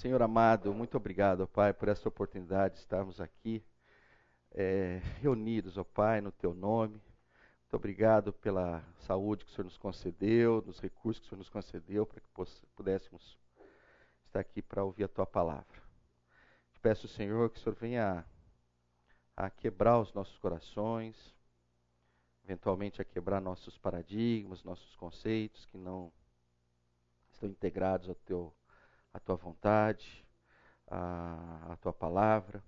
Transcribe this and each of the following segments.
Senhor amado, muito obrigado, ó Pai, por essa oportunidade de estarmos aqui é, reunidos, ó Pai, no Teu nome. Muito obrigado pela saúde que o Senhor nos concedeu, dos recursos que o Senhor nos concedeu para que pudéssemos estar aqui para ouvir a Tua palavra. Te peço, Senhor, que o Senhor venha a, a quebrar os nossos corações, eventualmente a quebrar nossos paradigmas, nossos conceitos que não estão integrados ao teu, à tua vontade, à, à tua palavra.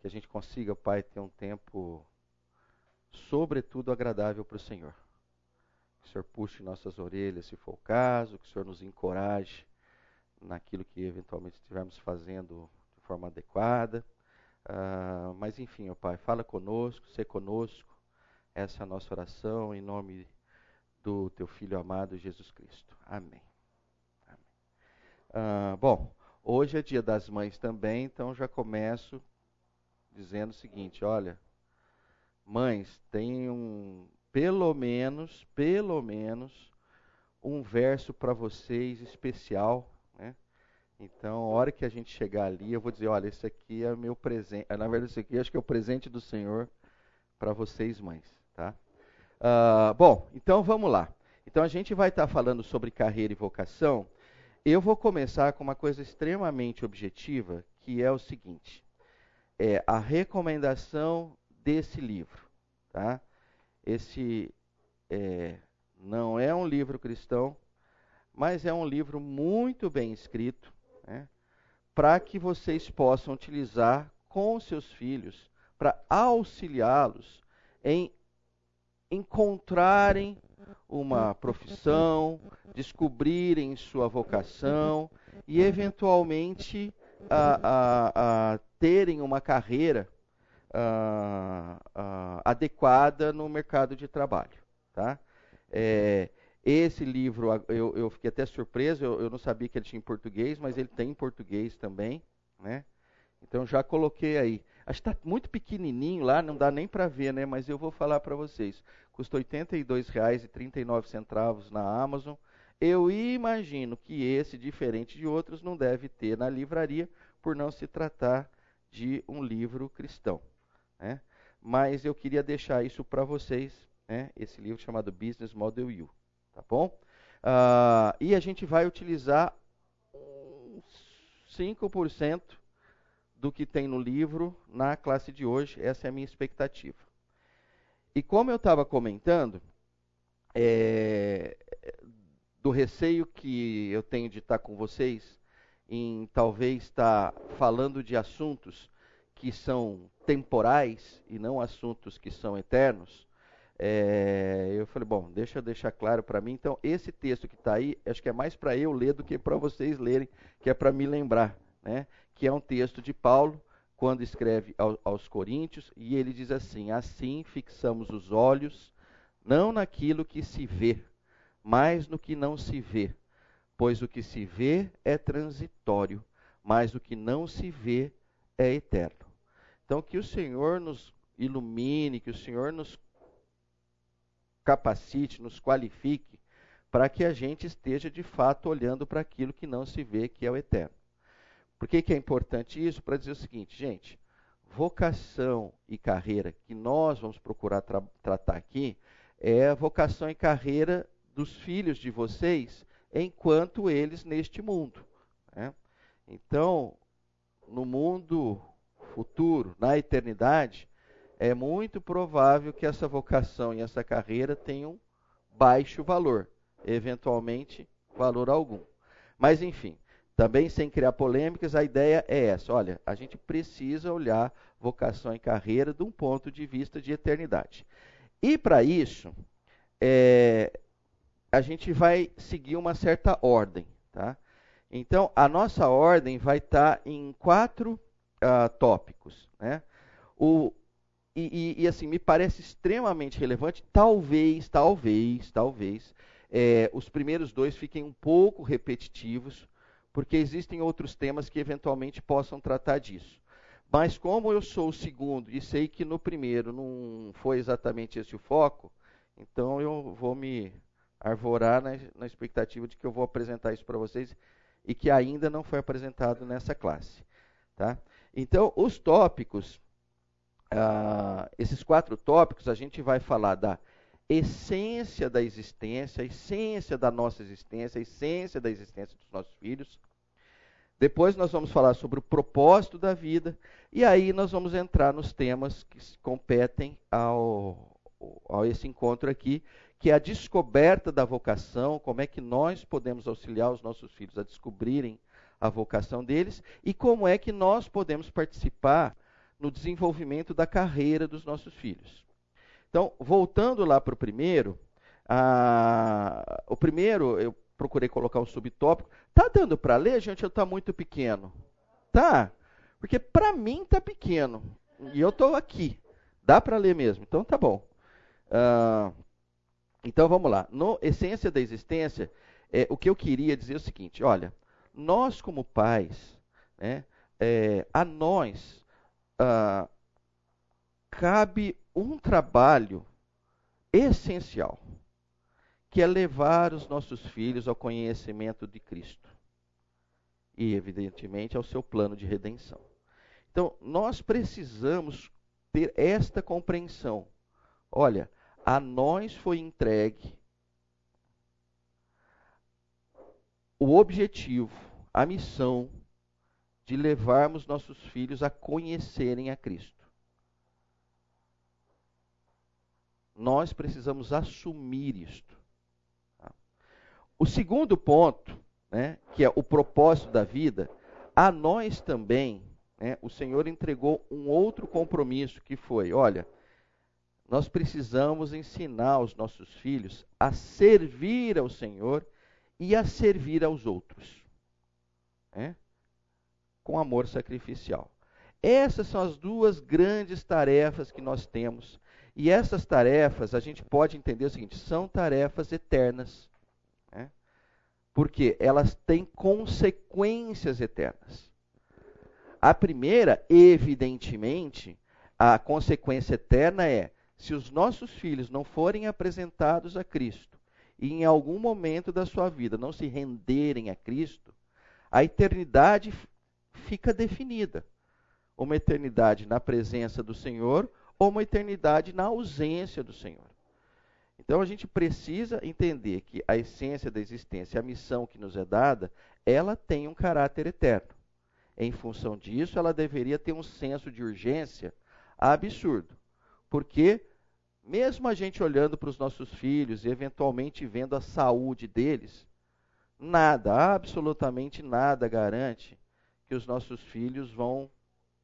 Que a gente consiga, Pai, ter um tempo, sobretudo, agradável para o Senhor. Que o Senhor puxe nossas orelhas, se for o caso, que o Senhor nos encoraje naquilo que eventualmente estivermos fazendo de forma adequada. Uh, mas enfim, ó Pai, fala conosco, se conosco. Essa é a nossa oração em nome do Teu Filho amado Jesus Cristo. Amém. Uh, bom, hoje é dia das mães também, então já começo dizendo o seguinte: olha, mães, tem um, pelo menos, pelo menos, um verso para vocês especial, né? Então, a hora que a gente chegar ali, eu vou dizer, olha, esse aqui é meu presente. Na verdade, esse aqui acho que é o presente do Senhor para vocês, mães, tá? Uh, bom, então vamos lá. Então a gente vai estar tá falando sobre carreira e vocação. Eu vou começar com uma coisa extremamente objetiva, que é o seguinte: é a recomendação desse livro. Tá? Esse é, não é um livro cristão, mas é um livro muito bem escrito, né, para que vocês possam utilizar com seus filhos, para auxiliá-los em encontrarem uma profissão, descobrirem sua vocação e, eventualmente, a, a, a terem uma carreira a, adequada no mercado de trabalho. Tá? É, esse livro, eu, eu, fiquei até surpreso, eu, eu, não sabia que ele tinha em português, mas ele tem em português também. Né? Então já coloquei aí. Acho que está muito pequenininho lá, não dá nem para ver, né? mas eu vou falar para vocês. Custa R$ 82,39 na Amazon. Eu imagino que esse, diferente de outros, não deve ter na livraria, por não se tratar de um livro cristão. Né? Mas eu queria deixar isso para vocês, né? esse livro chamado Business Model U. Tá bom? Uh, e a gente vai utilizar 5% do que tem no livro na classe de hoje. Essa é a minha expectativa. E como eu estava comentando, é, do receio que eu tenho de estar com vocês, em talvez estar falando de assuntos que são temporais e não assuntos que são eternos, é, eu falei, bom, deixa eu deixar claro para mim. Então, esse texto que está aí, acho que é mais para eu ler do que para vocês lerem, que é para me lembrar, né? Que é um texto de Paulo, quando escreve ao, aos Coríntios, e ele diz assim: Assim fixamos os olhos, não naquilo que se vê, mas no que não se vê. Pois o que se vê é transitório, mas o que não se vê é eterno. Então, que o Senhor nos ilumine, que o Senhor nos capacite, nos qualifique, para que a gente esteja de fato olhando para aquilo que não se vê, que é o eterno. Por que, que é importante isso? Para dizer o seguinte, gente, vocação e carreira que nós vamos procurar tra tratar aqui é a vocação e carreira dos filhos de vocês enquanto eles neste mundo. Né? Então, no mundo futuro, na eternidade, é muito provável que essa vocação e essa carreira tenham baixo valor, eventualmente valor algum. Mas enfim, também sem criar polêmicas, a ideia é essa: olha, a gente precisa olhar vocação e carreira de um ponto de vista de eternidade. E para isso, é, a gente vai seguir uma certa ordem. Tá? Então, a nossa ordem vai estar tá em quatro uh, tópicos. Né? O, e, e, e, assim, me parece extremamente relevante, talvez, talvez, talvez, é, os primeiros dois fiquem um pouco repetitivos, porque existem outros temas que eventualmente possam tratar disso. Mas como eu sou o segundo e sei que no primeiro não foi exatamente esse o foco, então eu vou me arvorar na, na expectativa de que eu vou apresentar isso para vocês e que ainda não foi apresentado nessa classe. Tá? Então, os tópicos, ah, esses quatro tópicos, a gente vai falar da essência da existência, a essência da nossa existência, a essência da existência dos nossos filhos. Depois nós vamos falar sobre o propósito da vida e aí nós vamos entrar nos temas que competem ao, ao esse encontro aqui, que é a descoberta da vocação, como é que nós podemos auxiliar os nossos filhos a descobrirem a vocação deles e como é que nós podemos participar no desenvolvimento da carreira dos nossos filhos. Então, voltando lá para o primeiro, a, o primeiro eu procurei colocar o subtópico. Tá dando para ler, gente? Eu tá muito pequeno, tá? Porque para mim tá pequeno e eu estou aqui. Dá para ler mesmo? Então tá bom. Uh, então vamos lá. No essência da existência, é, o que eu queria dizer é o seguinte: olha, nós como pais, né, é, a nós uh, cabe um trabalho essencial, que é levar os nossos filhos ao conhecimento de Cristo e, evidentemente, ao seu plano de redenção. Então, nós precisamos ter esta compreensão. Olha, a nós foi entregue o objetivo, a missão de levarmos nossos filhos a conhecerem a Cristo. Nós precisamos assumir isto. Tá? O segundo ponto, né, que é o propósito da vida, a nós também, né, o Senhor entregou um outro compromisso que foi: olha, nós precisamos ensinar os nossos filhos a servir ao Senhor e a servir aos outros, né, com amor sacrificial. Essas são as duas grandes tarefas que nós temos e essas tarefas, a gente pode entender o seguinte: são tarefas eternas. Né? Porque elas têm consequências eternas. A primeira, evidentemente, a consequência eterna é: se os nossos filhos não forem apresentados a Cristo e em algum momento da sua vida não se renderem a Cristo, a eternidade fica definida. Uma eternidade na presença do Senhor ou uma eternidade na ausência do Senhor. Então a gente precisa entender que a essência da existência, a missão que nos é dada, ela tem um caráter eterno. Em função disso, ela deveria ter um senso de urgência absurdo. Porque, mesmo a gente olhando para os nossos filhos e eventualmente vendo a saúde deles, nada, absolutamente nada garante que os nossos filhos vão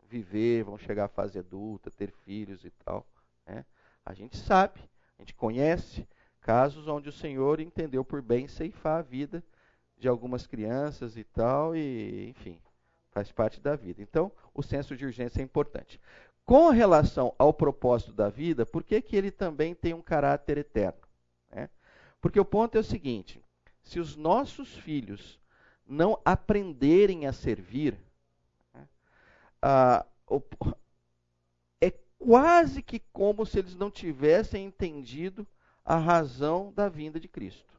viver, vão chegar à fase adulta, ter filhos e tal. Né? A gente sabe, a gente conhece casos onde o Senhor entendeu por bem ceifar a vida de algumas crianças e tal, e enfim, faz parte da vida. Então, o senso de urgência é importante. Com relação ao propósito da vida, por que, que ele também tem um caráter eterno? Né? Porque o ponto é o seguinte: se os nossos filhos não aprenderem a servir, ah, é quase que como se eles não tivessem entendido a razão da vinda de Cristo.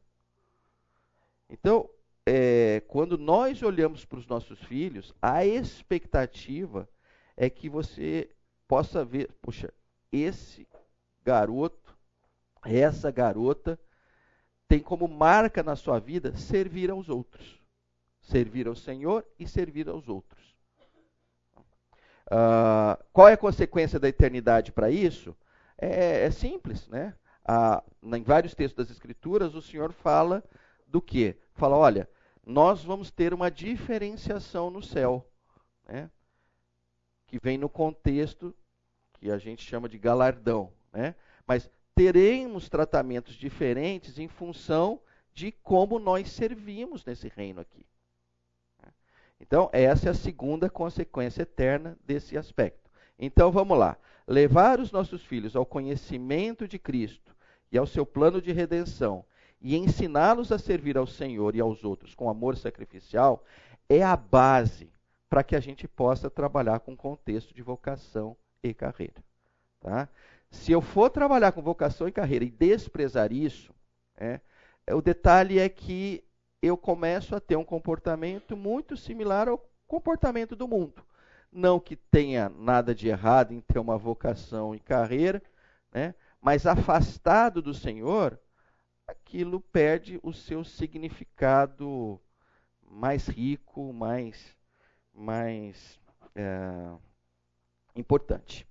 Então, é, quando nós olhamos para os nossos filhos, a expectativa é que você possa ver, puxa, esse garoto, essa garota, tem como marca na sua vida servir aos outros. Servir ao Senhor e servir aos outros. Uh, qual é a consequência da eternidade para isso? É, é, simples, né? Em vários textos das Escrituras, o Senhor fala do que? Fala, olha, nós vamos ter uma diferenciação no céu, né? que vem no contexto que a gente chama de galardão, né? Mas teremos tratamentos diferentes em função de como nós servimos nesse reino aqui. Então, essa é a segunda consequência eterna desse aspecto. Então, vamos lá. Levar os nossos filhos ao conhecimento de Cristo e ao seu plano de redenção e ensiná-los a servir ao Senhor e aos outros com amor sacrificial é a base para que a gente possa trabalhar com contexto de vocação e carreira. Tá? Se eu for trabalhar com vocação e carreira e desprezar isso, é, o detalhe é que eu começo a ter um comportamento muito similar ao comportamento do mundo. Não que tenha nada de errado em ter uma vocação e carreira, né? mas afastado do Senhor, aquilo perde o seu significado mais rico, mais, mais é, importante.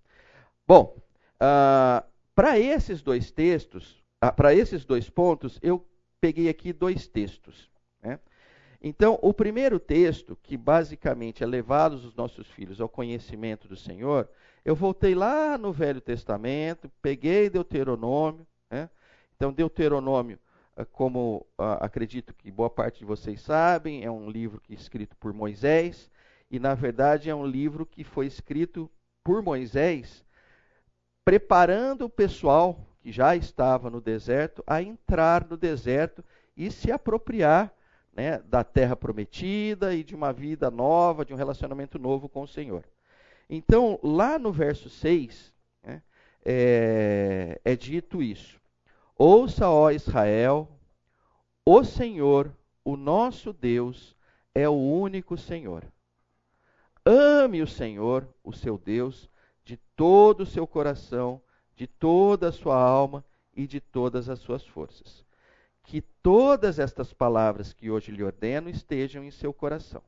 Bom, uh, para esses dois textos, uh, para esses dois pontos, eu peguei aqui dois textos. Né? Então, o primeiro texto, que basicamente é levar os nossos filhos ao conhecimento do Senhor, eu voltei lá no Velho Testamento, peguei Deuteronômio. Né? Então, Deuteronômio, ah, como uh, acredito que boa parte de vocês sabem, é um livro que é escrito por Moisés, e na verdade é um livro que foi escrito por Moisés, preparando o pessoal que já estava no deserto a entrar no deserto e se apropriar né, da terra prometida e de uma vida nova, de um relacionamento novo com o Senhor. Então, lá no verso 6, né, é, é dito isso: Ouça, ó Israel, o Senhor, o nosso Deus, é o único Senhor. Ame o Senhor, o seu Deus, de todo o seu coração, de toda a sua alma e de todas as suas forças que todas estas palavras que hoje lhe ordeno estejam em seu coração.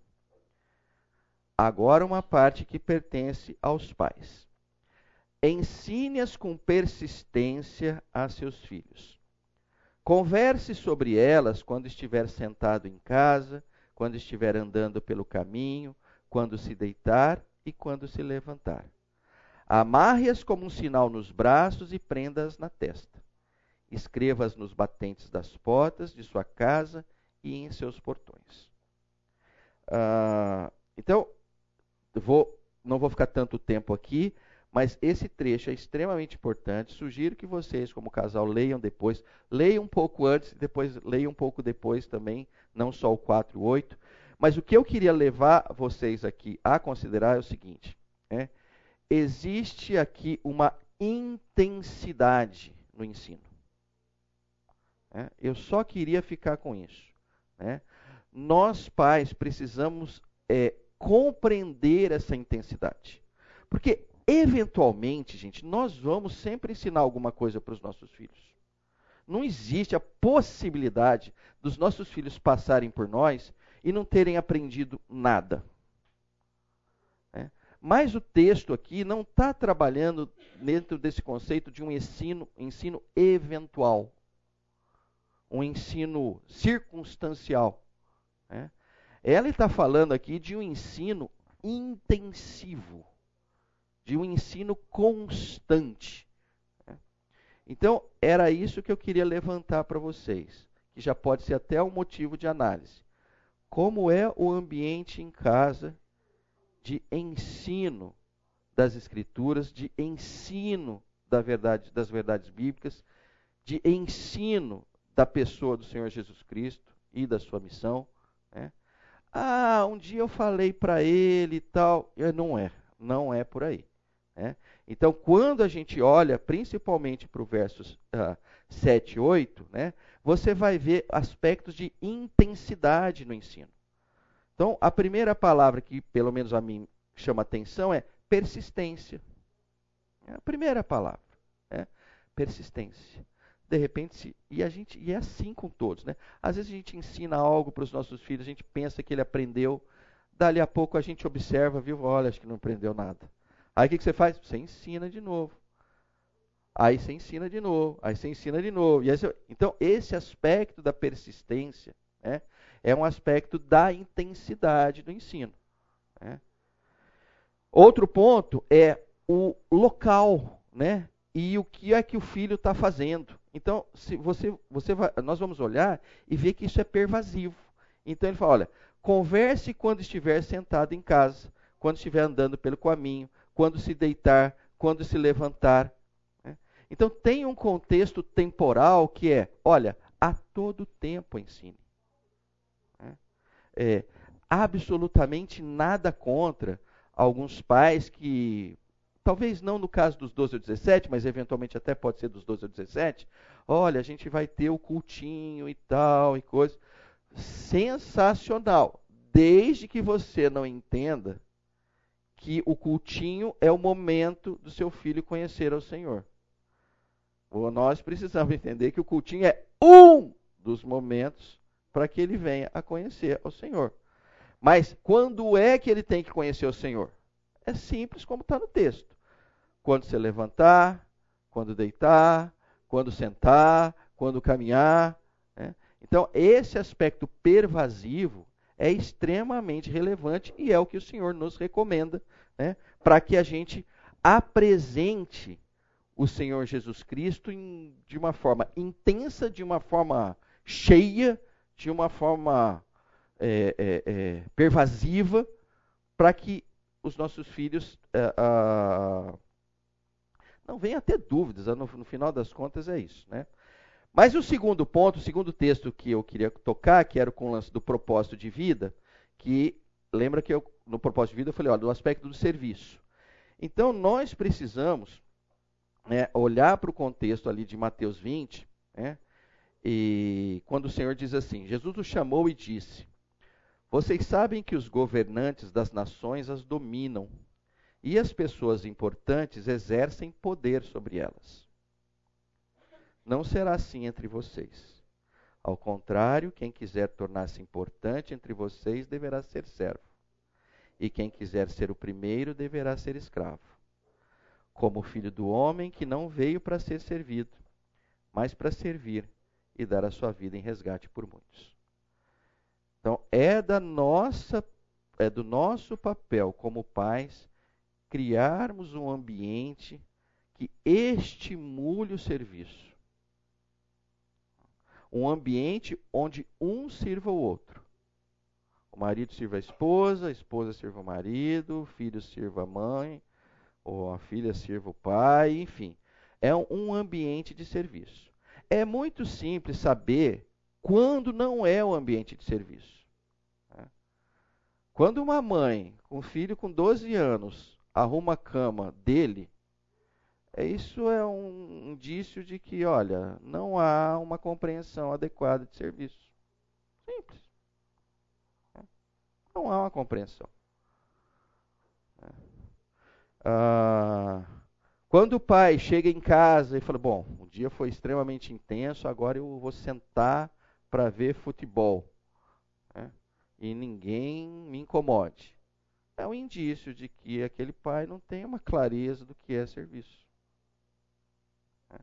Agora, uma parte que pertence aos pais. Ensine-as com persistência a seus filhos. Converse sobre elas quando estiver sentado em casa, quando estiver andando pelo caminho, quando se deitar e quando se levantar. Amarre-as como um sinal nos braços e prenda-as na testa escreva-as nos batentes das portas de sua casa e em seus portões. Ah, então, vou, não vou ficar tanto tempo aqui, mas esse trecho é extremamente importante. Sugiro que vocês, como casal, leiam depois. Leiam um pouco antes, depois leiam um pouco depois também, não só o 4 e o 8. Mas o que eu queria levar vocês aqui a considerar é o seguinte: é, existe aqui uma intensidade no ensino. Né? Eu só queria ficar com isso. Né? Nós, pais, precisamos é, compreender essa intensidade. Porque, eventualmente, gente, nós vamos sempre ensinar alguma coisa para os nossos filhos. Não existe a possibilidade dos nossos filhos passarem por nós e não terem aprendido nada. Né? Mas o texto aqui não está trabalhando dentro desse conceito de um ensino, ensino eventual um ensino circunstancial. Né? Ela está falando aqui de um ensino intensivo, de um ensino constante. Né? Então, era isso que eu queria levantar para vocês, que já pode ser até um motivo de análise. Como é o ambiente em casa de ensino das Escrituras, de ensino da verdade, das verdades bíblicas, de ensino da pessoa do Senhor Jesus Cristo e da sua missão. Né? Ah, um dia eu falei para ele e tal. Não é, não é por aí. Né? Então, quando a gente olha principalmente para o versos uh, 7 e 8, né, você vai ver aspectos de intensidade no ensino. Então, a primeira palavra que, pelo menos a mim, chama atenção é persistência. É a primeira palavra. Né? Persistência de repente, e a gente, e é assim com todos, né? Às vezes a gente ensina algo para os nossos filhos, a gente pensa que ele aprendeu, dali a pouco a gente observa, viu? Olha, acho que não aprendeu nada. Aí o que, que você faz? Você ensina de novo. Aí você ensina de novo, aí você ensina de novo. Você... então, esse aspecto da persistência né, é um aspecto da intensidade do ensino. Né? Outro ponto é o local, né? E o que é que o filho está fazendo. Então, se você, você vai, nós vamos olhar e ver que isso é pervasivo. Então ele fala: olha, converse quando estiver sentado em casa, quando estiver andando pelo caminho, quando se deitar, quando se levantar. Né? Então tem um contexto temporal que é, olha, a todo tempo ensine. Né? É, absolutamente nada contra alguns pais que talvez não no caso dos 12 ou 17, mas eventualmente até pode ser dos 12 ou 17, olha, a gente vai ter o cultinho e tal e coisa. sensacional, desde que você não entenda que o cultinho é o momento do seu filho conhecer ao Senhor. Ou nós precisamos entender que o cultinho é um dos momentos para que ele venha a conhecer ao Senhor. Mas quando é que ele tem que conhecer o Senhor? É simples como está no texto. Quando se levantar, quando deitar, quando sentar, quando caminhar. Né? Então, esse aspecto pervasivo é extremamente relevante e é o que o Senhor nos recomenda né? para que a gente apresente o Senhor Jesus Cristo em, de uma forma intensa, de uma forma cheia, de uma forma é, é, é, pervasiva, para que os nossos filhos é, não venham a ter dúvidas. No, no, final das contas, é isso. Né? Mas o segundo ponto, o segundo texto que eu queria tocar, que era com o lance do propósito de vida, que lembra que eu, no propósito de vida eu falei, olha, do aspecto do serviço. Então, nós precisamos né, olhar para o contexto ali de Mateus 20, né, e quando o Senhor diz assim: Jesus o chamou e disse: Vocês sabem que os governantes das nações as dominam, e as pessoas importantes exercem poder sobre elas. Não será assim entre vocês. Ao contrário, quem quiser tornar-se importante entre vocês deverá ser servo, e quem quiser ser o primeiro deverá ser escravo como filho do homem que não veio para ser servido, mas para servir e dar a sua vida em resgate por muitos. Então, é da nossa é do nosso papel como pais criarmos um ambiente que estimule o serviço. Um ambiente onde um sirva o outro. O marido sirva a esposa, a esposa sirva o marido, o filho sirva a mãe, ou a filha sirva o pai, enfim. É um ambiente de serviço. É muito simples saber quando não é o ambiente de serviço. Né? Quando uma mãe com um filho com 12 anos arruma a cama dele, é, isso é um indício de que, olha, não há uma compreensão adequada de serviço. Simples. Não há uma compreensão. Ah, quando o pai chega em casa e fala: Bom, o dia foi extremamente intenso, agora eu vou sentar para ver futebol. Né? E ninguém me incomode. É um indício de que aquele pai não tem uma clareza do que é serviço. Né?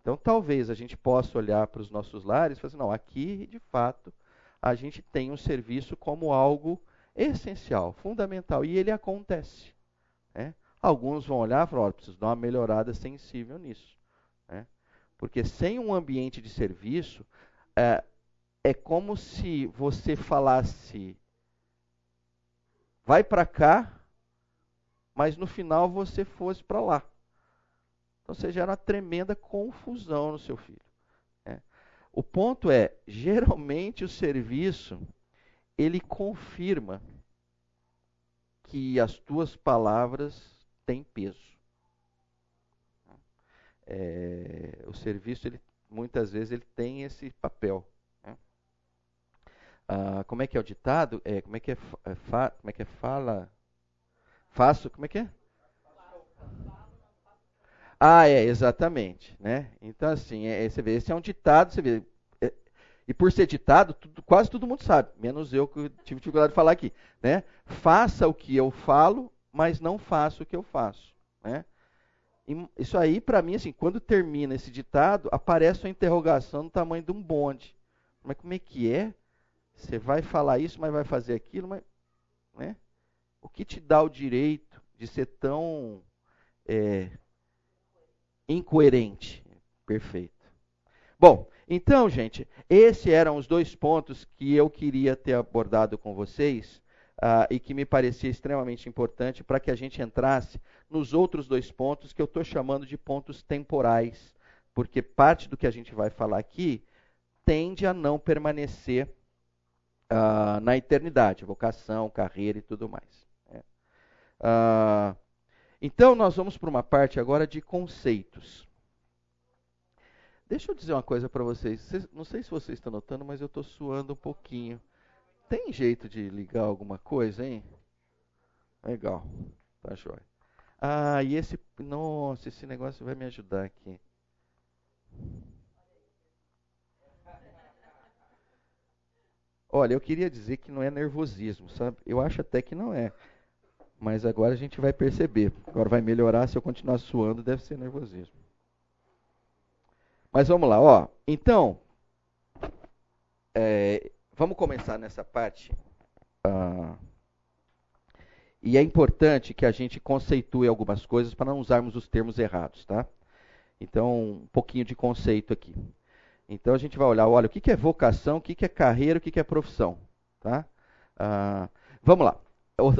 Então, talvez a gente possa olhar para os nossos lares e falar assim: não, aqui, de fato, a gente tem um serviço como algo essencial, fundamental, e ele acontece. Né? Alguns vão olhar e falar, olha, preciso dar uma melhorada sensível nisso. Né? Porque sem um ambiente de serviço, é, é como se você falasse, vai para cá, mas no final você fosse para lá. Então você gera uma tremenda confusão no seu filho. Né? O ponto é, geralmente o serviço, ele confirma que as tuas palavras tem peso. É, o serviço, ele, muitas vezes, ele tem esse papel. Ah, como é que é o ditado? É, como é que é, é fa, como é que é fala? Faço, como é que é? Ah, é, exatamente. Né? Então, assim, é, você vê, esse é um ditado, você vê, é, e por ser ditado, tudo, quase todo mundo sabe, menos eu que tive dificuldade de falar aqui. Né? Faça o que eu falo mas não faço o que eu faço. Né? Isso aí, para mim, assim, quando termina esse ditado, aparece uma interrogação no tamanho de um bonde. Mas como é que é? Você vai falar isso, mas vai fazer aquilo, mas, né? O que te dá o direito de ser tão é, incoerente? Perfeito. Bom, então, gente, esses eram os dois pontos que eu queria ter abordado com vocês uh, e que me parecia extremamente importante para que a gente entrasse nos outros dois pontos que eu estou chamando de pontos temporais, porque parte do que a gente vai falar aqui tende a não permanecer uh, na eternidade, vocação, carreira e tudo mais. Né? Uh, então, nós vamos para uma parte agora de conceitos. Deixa eu dizer uma coisa para vocês. vocês. Não sei se vocês estão notando, mas eu estou suando um pouquinho. Tem jeito de ligar alguma coisa, hein? Legal. Tá jóia. Ah, e esse. Nossa, esse negócio vai me ajudar aqui. Olha, eu queria dizer que não é nervosismo, sabe? Eu acho até que não é. Mas agora a gente vai perceber. Agora vai melhorar. Se eu continuar suando, deve ser nervosismo. Mas vamos lá, ó. Então, é, vamos começar nessa parte. Ah, e é importante que a gente conceitue algumas coisas para não usarmos os termos errados, tá? Então, um pouquinho de conceito aqui. Então, a gente vai olhar, olha, o que é vocação, o que é carreira, o que é profissão, tá? Ah, vamos lá.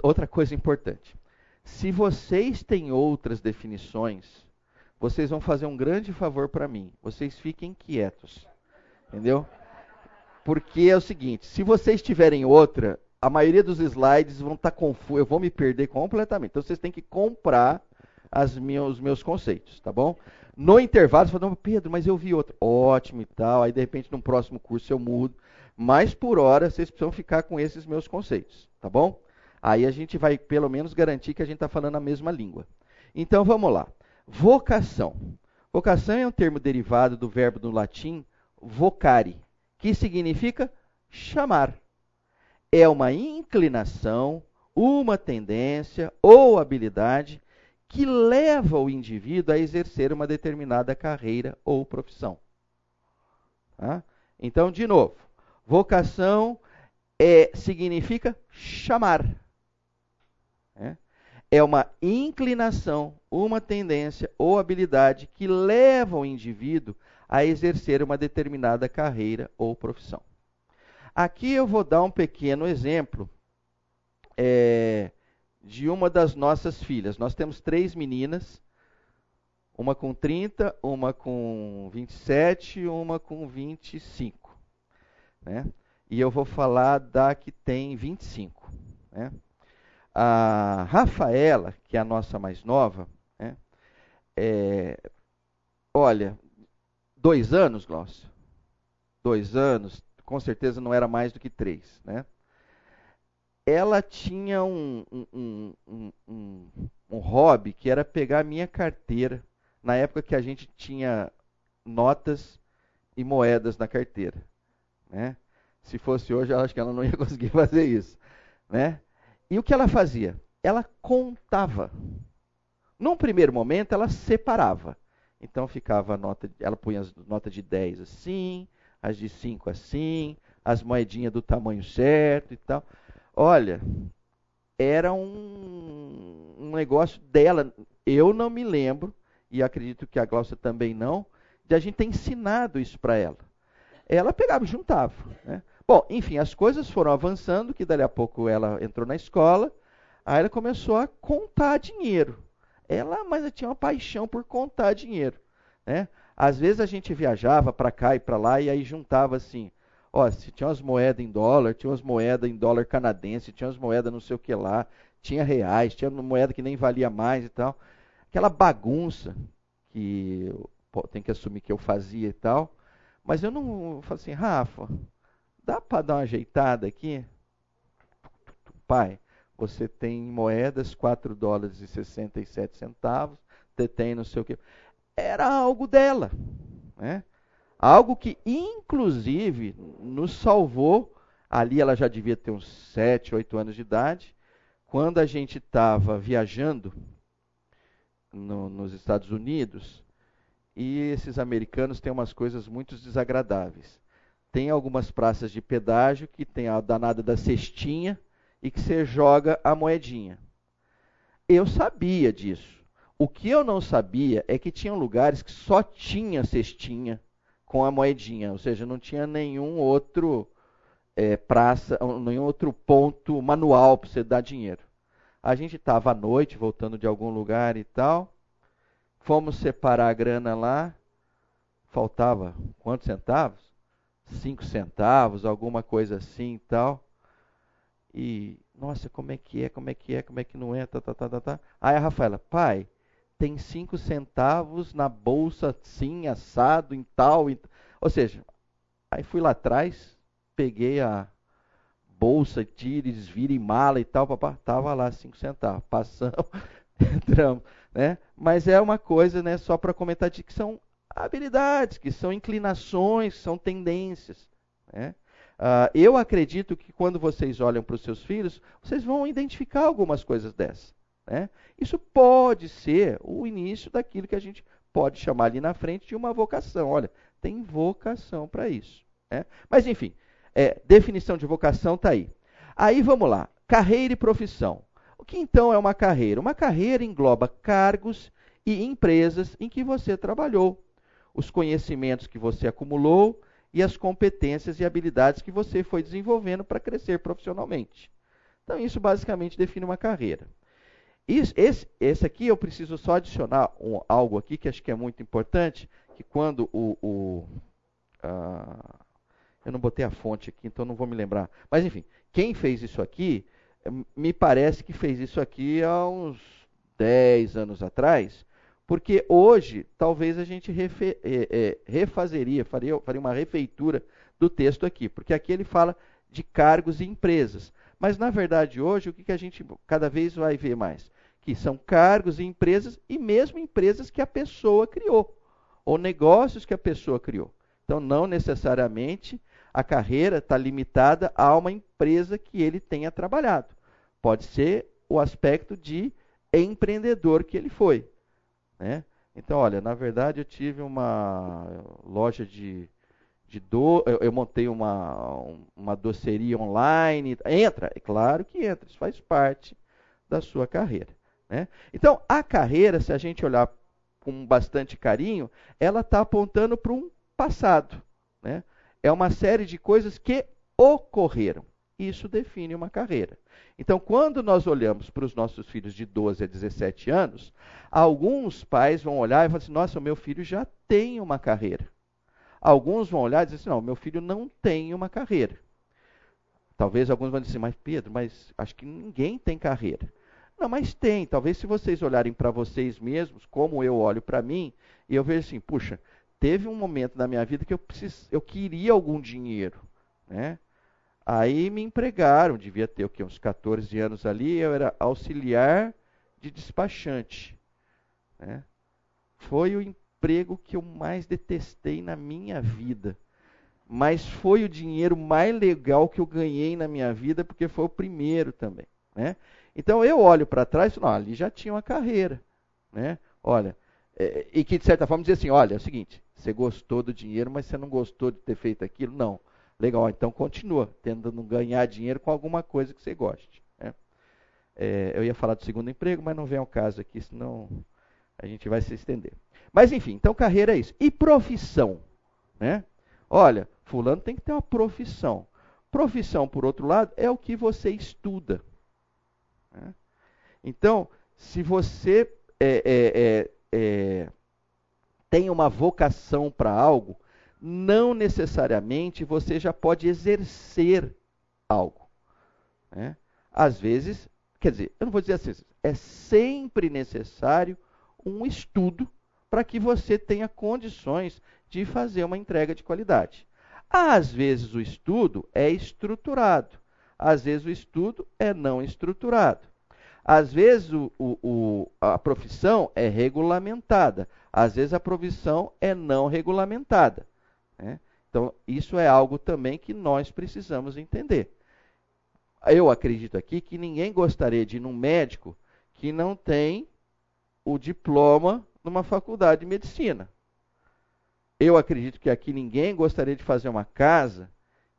Outra coisa importante. Se vocês têm outras definições vocês vão fazer um grande favor para mim. Vocês fiquem quietos. Entendeu? Porque é o seguinte, se vocês tiverem outra, a maioria dos slides vão estar tá confusos, eu vou me perder completamente. Então vocês têm que comprar as meus, os meus conceitos, tá bom? No intervalo, você fala, Pedro, mas eu vi outra. Ótimo e tal. Aí, de repente, no próximo curso eu mudo. Mas, por hora, vocês precisam ficar com esses meus conceitos, tá bom? Aí a gente vai, pelo menos, garantir que a gente está falando a mesma língua. Então, vamos lá. Vocação. Vocação é um termo derivado do verbo do latim vocare, que significa chamar. É uma inclinação, uma tendência ou habilidade que leva o indivíduo a exercer uma determinada carreira ou profissão. Tá? Então, de novo, vocação é, significa chamar é uma inclinação, uma tendência ou habilidade que leva o indivíduo a exercer uma determinada carreira ou profissão. Aqui eu vou dar um pequeno exemplo é, de uma das nossas filhas. Nós temos três meninas, uma com 30, uma com 27 e uma com 25. Né? E eu vou falar da que tem 25. Né? A Rafaela, que é a nossa mais nova, né, é, olha, dois anos, Glaucio? Dois anos, com certeza não era mais do que três, né? Ela tinha um, um, um, um, um hobby que era pegar a minha carteira, na época que a gente tinha notas e moedas na carteira, né? Se fosse hoje, eu acho que ela não ia conseguir fazer isso, né? E o que ela fazia? Ela contava. Num primeiro momento, ela separava. Então ficava a nota, ela punha as notas de 10 assim, as de 5 assim, as moedinhas do tamanho certo e tal. Olha, era um, um negócio dela. Eu não me lembro, e acredito que a Glaucia também não, de a gente ter ensinado isso para ela. Ela pegava e juntava. Né? Bom, enfim, as coisas foram avançando, que dali a pouco ela entrou na escola, aí ela começou a contar dinheiro. Ela, mas ela tinha uma paixão por contar dinheiro, né? Às vezes a gente viajava para cá e para lá e aí juntava assim, ó, se tinha umas moedas em dólar, tinha umas moedas em dólar canadense, tinha umas moedas não sei o que lá, tinha reais, tinha moeda que nem valia mais e tal. Aquela bagunça que tem que assumir que eu fazia e tal. Mas eu não, eu falei assim, Rafa, Dá para dar uma ajeitada aqui? Pai, você tem moedas 4 dólares e 67 centavos, detém não sei o quê. Era algo dela. Né? Algo que, inclusive, nos salvou. Ali ela já devia ter uns 7, 8 anos de idade. Quando a gente estava viajando no, nos Estados Unidos, e esses americanos têm umas coisas muito desagradáveis tem algumas praças de pedágio que tem a danada da cestinha e que você joga a moedinha. Eu sabia disso. O que eu não sabia é que tinham lugares que só tinha cestinha com a moedinha, ou seja, não tinha nenhum outro é, praça, nenhum outro ponto manual para você dar dinheiro. A gente estava à noite, voltando de algum lugar e tal, fomos separar a grana lá, faltava quantos centavos? cinco centavos, alguma coisa assim e tal. E, nossa, como é que é, como é que é, como é que não é, tá, tá, tá, tá, tá. Aí a Rafaela, pai, tem cinco centavos na bolsa, sim, assado, em tal. Em... Ou seja, aí fui lá atrás, peguei a bolsa, tires, vira e mala e tal, papá, tava lá cinco centavos. Passamos, entramos, né? Mas é uma coisa, né, só para comentar de que são habilidades, que são inclinações, são tendências, né? Uh, eu acredito que quando vocês olham para os seus filhos, vocês vão identificar algumas coisas dessas. Né? Isso pode ser o início daquilo que a gente pode chamar ali na frente de uma vocação. Olha, tem vocação para isso. Né? Mas, enfim, é, definição de vocação está aí. Aí vamos lá: carreira e profissão. O que então é uma carreira? Uma carreira engloba cargos e empresas em que você trabalhou, os conhecimentos que você acumulou e as competências e habilidades que você foi desenvolvendo para crescer profissionalmente. Então, isso basicamente define uma carreira. Isso, esse, esse aqui eu preciso só adicionar um, algo aqui que acho que é muito importante, que quando o, o uh, eu não botei a fonte aqui, então não vou me lembrar. Mas enfim, quem fez isso aqui, me parece que fez isso aqui há uns 10 anos atrás, porque hoje, talvez a gente refe, é, é, refazeria, faria, faria uma refeitura do texto aqui, porque aqui ele fala de cargos e empresas. Mas, na verdade, hoje, o que, a gente cada vez vai ver mais? Que são cargos e empresas, e mesmo empresas que a pessoa criou, ou negócios que a pessoa criou. Então, não necessariamente a carreira está limitada a uma empresa que ele tenha trabalhado. Pode ser o aspecto de empreendedor que ele foi. Né? Então, olha, na verdade eu tive uma loja de, de do, eu, eu, montei uma, uma doceria online. Entra, é claro que entra, isso faz parte da sua carreira. Né? Então, a carreira, se a gente olhar com bastante carinho, ela está apontando para um passado. Né? É uma série de coisas que ocorreram. Isso define uma carreira. Então, quando nós olhamos para os nossos filhos de 12 a 17 anos, alguns pais vão olhar e falar assim: nossa, o meu filho já tem uma carreira. Alguns vão olhar e dizer assim: não, meu filho não tem uma carreira. Talvez alguns vão dizer assim, mas Pedro, mas acho que ninguém tem carreira. Não, mas tem. Talvez se vocês olharem para vocês mesmos, como eu olho para mim, e eu vejo assim, puxa, teve um momento na minha vida que eu, precis, eu queria algum dinheiro, né? Aí me empregaram, devia ter o quê? uns 14 anos ali, eu era auxiliar de despachante. Né? Foi o emprego que eu mais detestei na minha vida. Mas foi o dinheiro mais legal que eu ganhei na minha vida, porque foi o primeiro também. Né? Então eu olho para trás e falo, ali já tinha uma carreira. Né? Olha, é, e que de certa forma dizia assim: olha, é o seguinte, você gostou do dinheiro, mas você não gostou de ter feito aquilo? Não. Legal, então continua tentando ganhar dinheiro com alguma coisa que você goste. Né? É, eu ia falar do segundo emprego, mas não vem ao caso aqui, senão a gente vai se estender. Mas enfim, então carreira é isso. E profissão? Né? Olha, fulano tem que ter uma profissão. Profissão, por outro lado, é o que você estuda. Né? Então, se você é, é, é, tem uma vocação para algo, não necessariamente você já pode exercer algo. Né? Às vezes, quer dizer, eu não vou dizer assim, é sempre necessário um estudo para que você tenha condições de fazer uma entrega de qualidade. Às vezes o estudo é estruturado, às vezes o estudo é não estruturado. Às vezes o, o, a profissão é regulamentada, às vezes a profissão é não regulamentada. Né? Então, isso é algo também que nós precisamos entender. Eu acredito aqui que ninguém gostaria de ir num médico que não tem o diploma numa faculdade de medicina. Eu acredito que aqui ninguém gostaria de fazer uma casa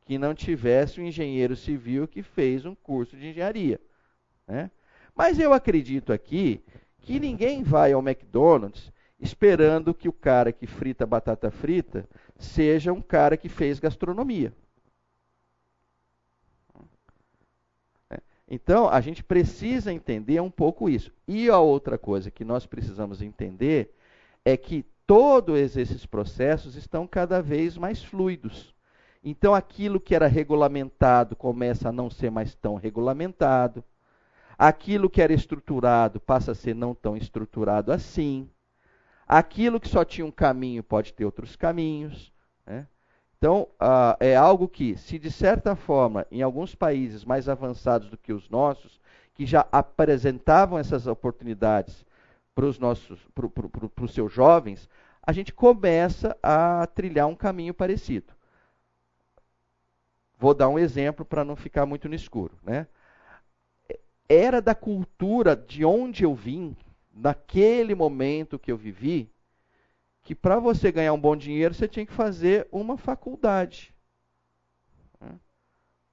que não tivesse um engenheiro civil que fez um curso de engenharia. Né? Mas eu acredito aqui que ninguém vai ao McDonald's esperando que o cara que frita batata frita seja um cara que fez gastronomia. Então, a gente precisa entender um pouco isso. E a outra coisa que nós precisamos entender é que todos esses processos estão cada vez mais fluidos. Então, aquilo que era regulamentado começa a não ser mais tão regulamentado. Aquilo que era estruturado passa a ser não tão estruturado assim. Aquilo que só tinha um caminho pode ter outros caminhos. Então, uh, é algo que, se de certa forma, em alguns países mais avançados do que os nossos, que já apresentavam essas oportunidades para os nossos, para os seus jovens, a gente começa a trilhar um caminho parecido. Vou dar um exemplo para não ficar muito no escuro. Né? Era da cultura de onde eu vim, naquele momento que eu vivi, que para você ganhar um bom dinheiro você tinha que fazer uma faculdade. Né?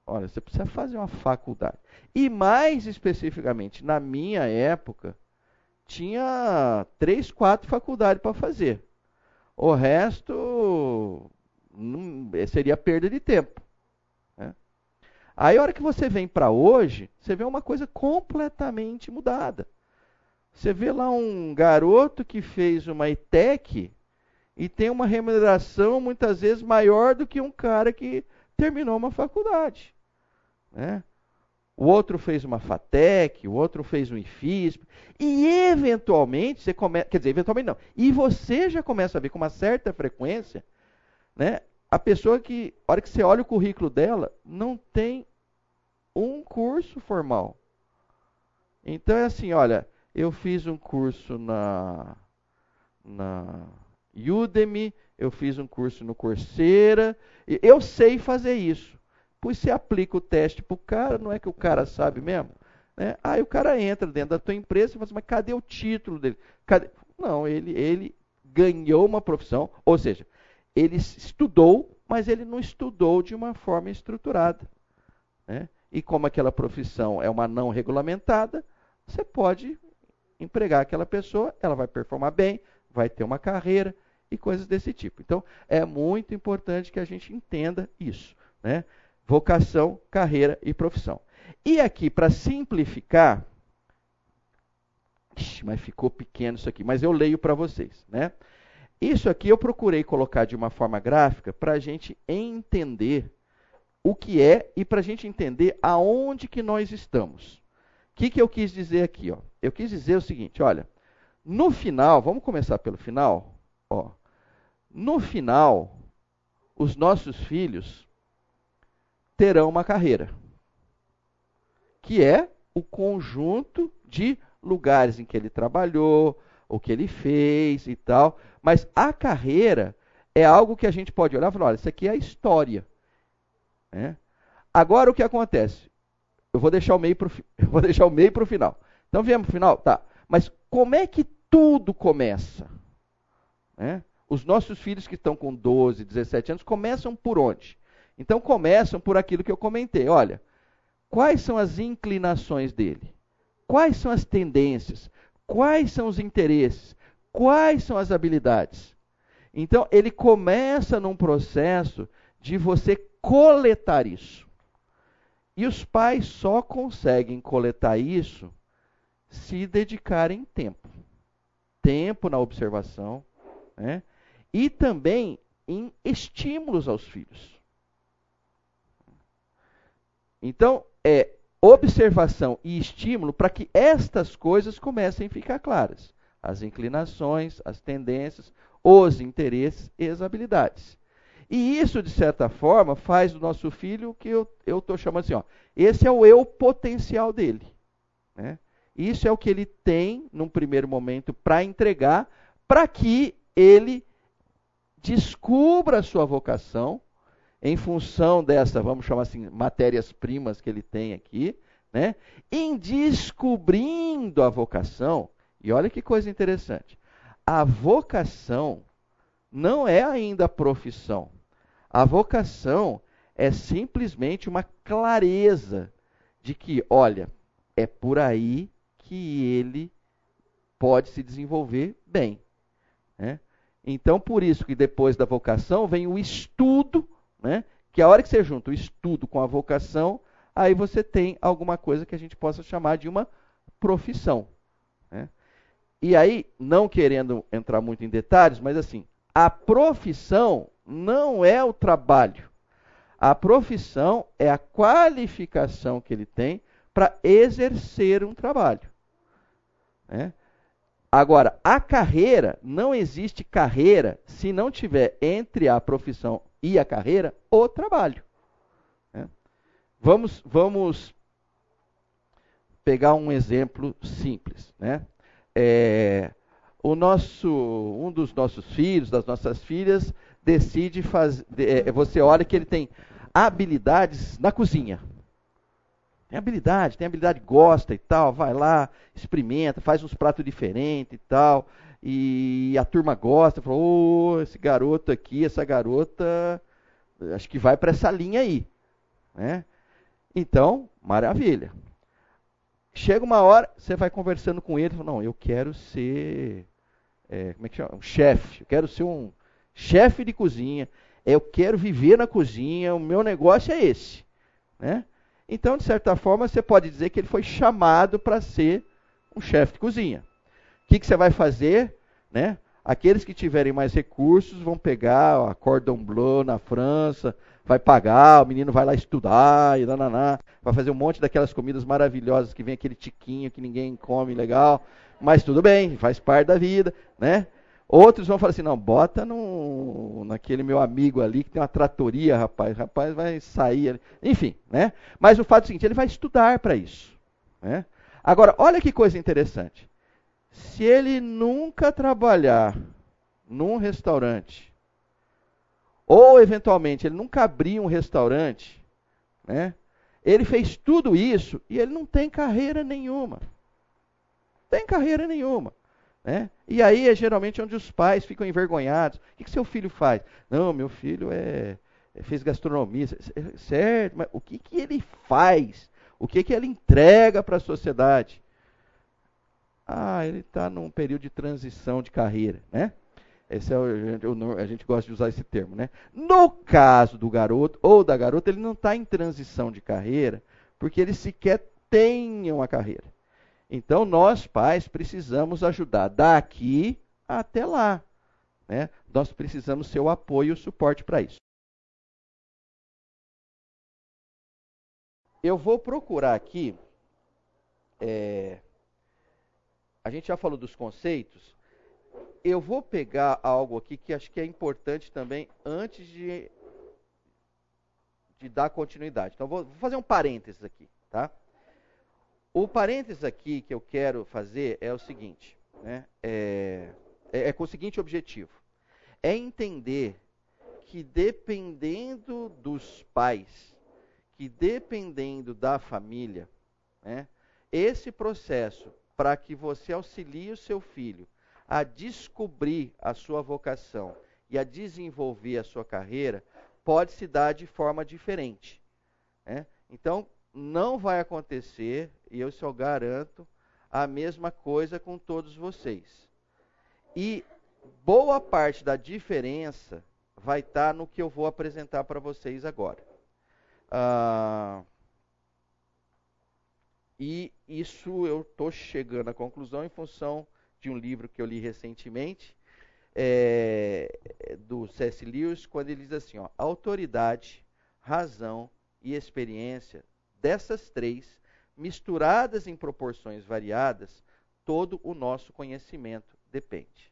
Olha, você precisa fazer uma faculdade. E mais especificamente, na minha época, tinha três, quatro faculdades para fazer. O resto não, seria perda de tempo. Né? Aí, a hora que você vem para hoje, você vê uma coisa completamente mudada. Você vê lá um garoto que fez uma ETEC e tem uma remuneração muitas vezes maior do que um cara que terminou uma faculdade. Né? O outro fez uma FATEC, o outro fez um IFISP, e eventualmente você começa, quer dizer, eventualmente não, e você já começa a ver com uma certa frequência, né, a pessoa que, a hora que você olha o currículo dela, não tem um curso formal. Então é assim, olha, eu fiz um curso na, na Udemy, eu fiz um curso no Coursera, eu sei fazer isso. Pois você aplica o teste para o cara, não é que o cara sabe mesmo? Né? Aí o cara entra dentro da tua empresa e fala assim, mas cadê o título dele? Cadê? Não, ele, ele ganhou uma profissão, ou seja, ele estudou, mas ele não estudou de uma forma estruturada. Né? E como aquela profissão é uma não regulamentada, você pode empregar aquela pessoa, ela vai performar bem, vai ter uma carreira e coisas desse tipo. Então, é muito importante que a gente entenda isso. Né? Vocação, carreira e profissão. E aqui, para simplificar, ixi, mas ficou pequeno isso aqui, mas eu leio para vocês. Né? Isso aqui eu procurei colocar de uma forma gráfica para a gente entender o que é e para a gente entender aonde que nós estamos. O que, que eu quis dizer aqui? Ó? Eu quis dizer o seguinte, olha, no final, vamos começar pelo final. Ó, no final, os nossos filhos terão uma carreira, que é o conjunto de lugares em que ele trabalhou, o que ele fez e tal. Mas a carreira é algo que a gente pode olhar e falar: olha, isso aqui é a história. Né? Agora o que acontece? Eu vou deixar o meio para o final. Então viemos para o final, tá? Mas como é que tudo começa? Né? Os nossos filhos que estão com 12, 17 anos começam por onde? Então começam por aquilo que eu comentei. Olha, quais são as inclinações dele? Quais são as tendências? Quais são os interesses? Quais são as habilidades? Então ele começa num processo de você coletar isso. E os pais só conseguem coletar isso se dedicarem tempo. Tempo na observação, né? E também em estímulos aos filhos. Então, é observação e estímulo para que estas coisas comecem a ficar claras. As inclinações, as tendências, os interesses e as habilidades. E isso, de certa forma, faz do nosso filho o que eu estou chamando assim, ó, esse é o eu potencial dele. Né? Isso é o que ele tem, num primeiro momento, para entregar, para que ele descubra a sua vocação em função dessa, vamos chamar assim, matérias-primas que ele tem aqui, né? Em descobrindo a vocação, e olha que coisa interessante. A vocação não é ainda profissão. A vocação é simplesmente uma clareza de que, olha, é por aí que ele pode se desenvolver bem. Né? Então, por isso que depois da vocação vem o estudo, né? que a hora que você junta o estudo com a vocação, aí você tem alguma coisa que a gente possa chamar de uma profissão. Né? E aí, não querendo entrar muito em detalhes, mas assim, a profissão não é o trabalho. A profissão é a qualificação que ele tem para exercer um trabalho. Né? Agora, a carreira, não existe carreira se não tiver entre a profissão e a carreira o trabalho. Né? Vamos, vamos pegar um exemplo simples. Né? É, o nosso, um dos nossos filhos, das nossas filhas, decide fazer. É, você olha que ele tem habilidades na cozinha. Tem habilidade, tem habilidade, gosta e tal, vai lá, experimenta, faz uns pratos diferentes e tal. E a turma gosta, falou, oh, esse garoto aqui, essa garota, acho que vai para essa linha aí. Né? Então, maravilha. Chega uma hora, você vai conversando com ele, fala, não, eu quero ser, é, como é que chama? Um chefe, eu quero ser um chefe de cozinha, eu quero viver na cozinha, o meu negócio é esse. Né? Então, de certa forma, você pode dizer que ele foi chamado para ser um chefe de cozinha. O que, que você vai fazer? Né? Aqueles que tiverem mais recursos vão pegar a cordon bleu na França, vai pagar, o menino vai lá estudar e nananá, vai fazer um monte daquelas comidas maravilhosas que vem aquele tiquinho que ninguém come legal, mas tudo bem, faz parte da vida, né? Outros vão falar assim, não, bota no, naquele meu amigo ali que tem uma tratoria, rapaz, rapaz vai sair ali. Enfim, né? Mas o fato é o seguinte, ele vai estudar para isso. Né? Agora, olha que coisa interessante. Se ele nunca trabalhar num restaurante, ou eventualmente ele nunca abrir um restaurante, né? Ele fez tudo isso e ele não tem carreira nenhuma. Tem carreira nenhuma. Né? E aí é geralmente onde os pais ficam envergonhados. O que, que seu filho faz? Não, meu filho é, é fez gastronomia. Certo, mas o que, que ele faz? O que, que ele entrega para a sociedade? Ah, ele está num período de transição de carreira, né? Esse é o, a gente gosta de usar esse termo, né? No caso do garoto ou da garota, ele não está em transição de carreira, porque ele sequer tem uma carreira. Então, nós, pais, precisamos ajudar daqui até lá. Né? Nós precisamos ser o apoio e o suporte para isso. Eu vou procurar aqui. É, a gente já falou dos conceitos. Eu vou pegar algo aqui que acho que é importante também antes de, de dar continuidade. Então, vou, vou fazer um parênteses aqui. Tá? O parênteses aqui que eu quero fazer é o seguinte, né? é, é, é com o seguinte objetivo: é entender que dependendo dos pais, que dependendo da família, né, esse processo para que você auxilie o seu filho a descobrir a sua vocação e a desenvolver a sua carreira pode se dar de forma diferente. Né? Então, não vai acontecer, e eu só garanto, a mesma coisa com todos vocês. E boa parte da diferença vai estar tá no que eu vou apresentar para vocês agora. Ah, e isso eu estou chegando à conclusão em função de um livro que eu li recentemente, é, do C.S. Lewis, quando ele diz assim: ó, autoridade, razão e experiência dessas três, misturadas em proporções variadas, todo o nosso conhecimento depende.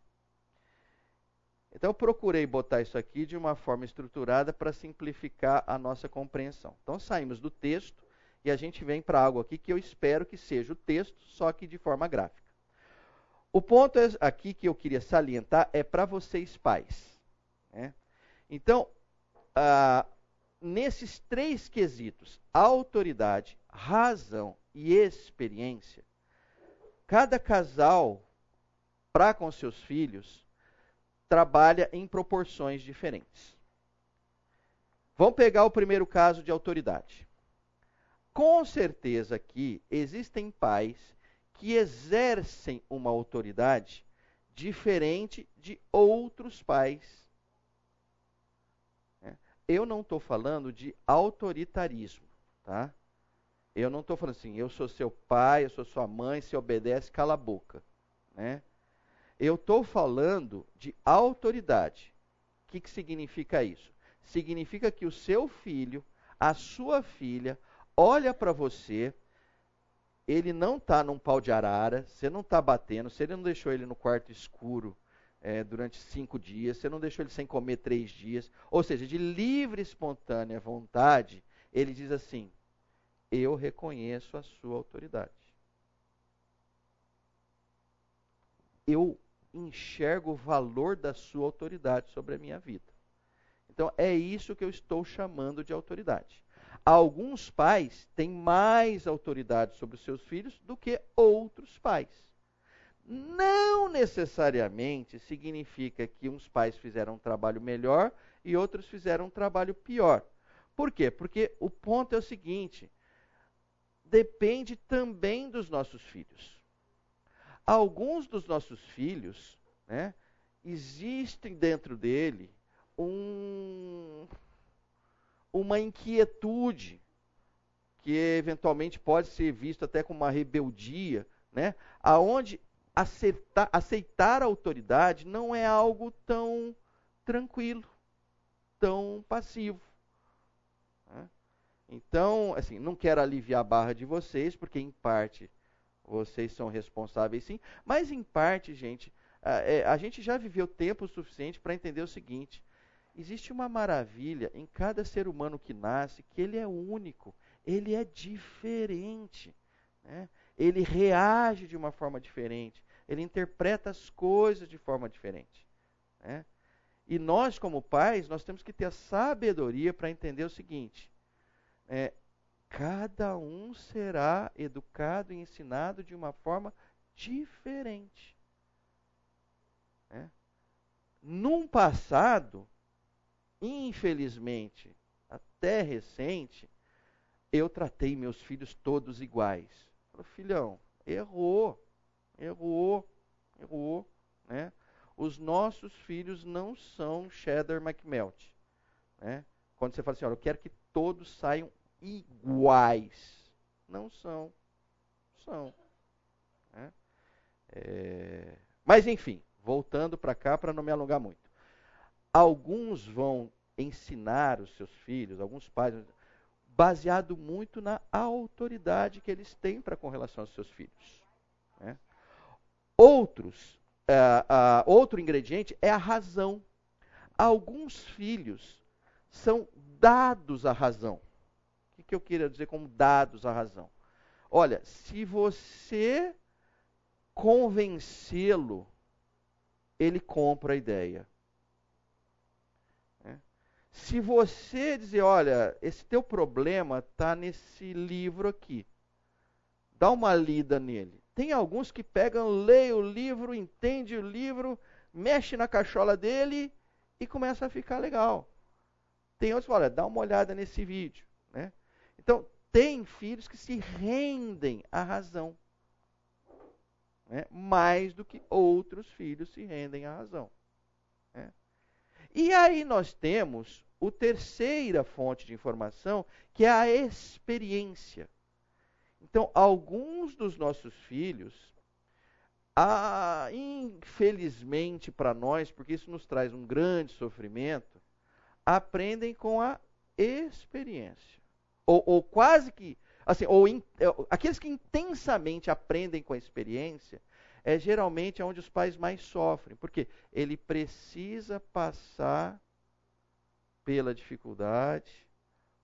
Então, eu procurei botar isso aqui de uma forma estruturada para simplificar a nossa compreensão. Então, saímos do texto e a gente vem para algo aqui que eu espero que seja o texto, só que de forma gráfica. O ponto é, aqui que eu queria salientar é para vocês pais. Né? Então, ah, nesses três quesitos, autoridade, razão e experiência, cada casal, para com seus filhos, trabalha em proporções diferentes. Vamos pegar o primeiro caso de autoridade. Com certeza aqui existem pais que exercem uma autoridade diferente de outros pais eu não estou falando de autoritarismo, tá? Eu não estou falando assim, eu sou seu pai, eu sou sua mãe, se obedece, cala a boca, né? Eu estou falando de autoridade. O que, que significa isso? Significa que o seu filho, a sua filha, olha para você, ele não está num pau de arara, você não está batendo, você não deixou ele no quarto escuro é, durante cinco dias, você não deixou ele sem comer três dias. Ou seja, de livre, espontânea vontade, ele diz assim: Eu reconheço a sua autoridade. Eu enxergo o valor da sua autoridade sobre a minha vida. Então, é isso que eu estou chamando de autoridade. Alguns pais têm mais autoridade sobre os seus filhos do que outros pais. Não necessariamente significa que uns pais fizeram um trabalho melhor e outros fizeram um trabalho pior. Por quê? Porque o ponto é o seguinte: depende também dos nossos filhos. Alguns dos nossos filhos, né, existem dentro dele um, uma inquietude que eventualmente pode ser visto até como uma rebeldia, né? Aonde aceitar, aceitar a autoridade não é algo tão tranquilo, tão passivo. Né? Então, assim, não quero aliviar a barra de vocês, porque em parte vocês são responsáveis sim, mas em parte, gente, a, é, a gente já viveu tempo suficiente para entender o seguinte: Existe uma maravilha em cada ser humano que nasce, que ele é único, ele é diferente. Né? Ele reage de uma forma diferente, ele interpreta as coisas de forma diferente. Né? E nós, como pais, nós temos que ter a sabedoria para entender o seguinte: é, cada um será educado e ensinado de uma forma diferente. Né? Num passado, infelizmente, até recente, eu tratei meus filhos todos iguais. Falei, filhão, errou, errou, errou, né? Os nossos filhos não são cheddar McMelt, né? Quando você fala assim, olha, eu quero que todos saiam iguais. Não são, são. Né? É... Mas enfim, voltando para cá para não me alongar muito. Alguns vão ensinar os seus filhos, alguns pais, baseado muito na autoridade que eles têm para com relação aos seus filhos. Né? Outros, uh, uh, outro ingrediente é a razão. Alguns filhos são dados à razão. O que, que eu queria dizer como dados à razão? Olha, se você convencê-lo, ele compra a ideia. Se você dizer, olha, esse teu problema está nesse livro aqui, dá uma lida nele. Tem alguns que pegam, leem o livro, entende o livro, mexe na cachola dele e começa a ficar legal. Tem outros que falam, dá uma olhada nesse vídeo. Né? Então, tem filhos que se rendem à razão. Né? Mais do que outros filhos se rendem à razão. Né? E aí nós temos o terceira fonte de informação, que é a experiência. Então, alguns dos nossos filhos, ah, infelizmente para nós, porque isso nos traz um grande sofrimento, aprendem com a experiência. Ou, ou quase que, assim, ou in, é, aqueles que intensamente aprendem com a experiência, é geralmente onde os pais mais sofrem, porque ele precisa passar pela dificuldade,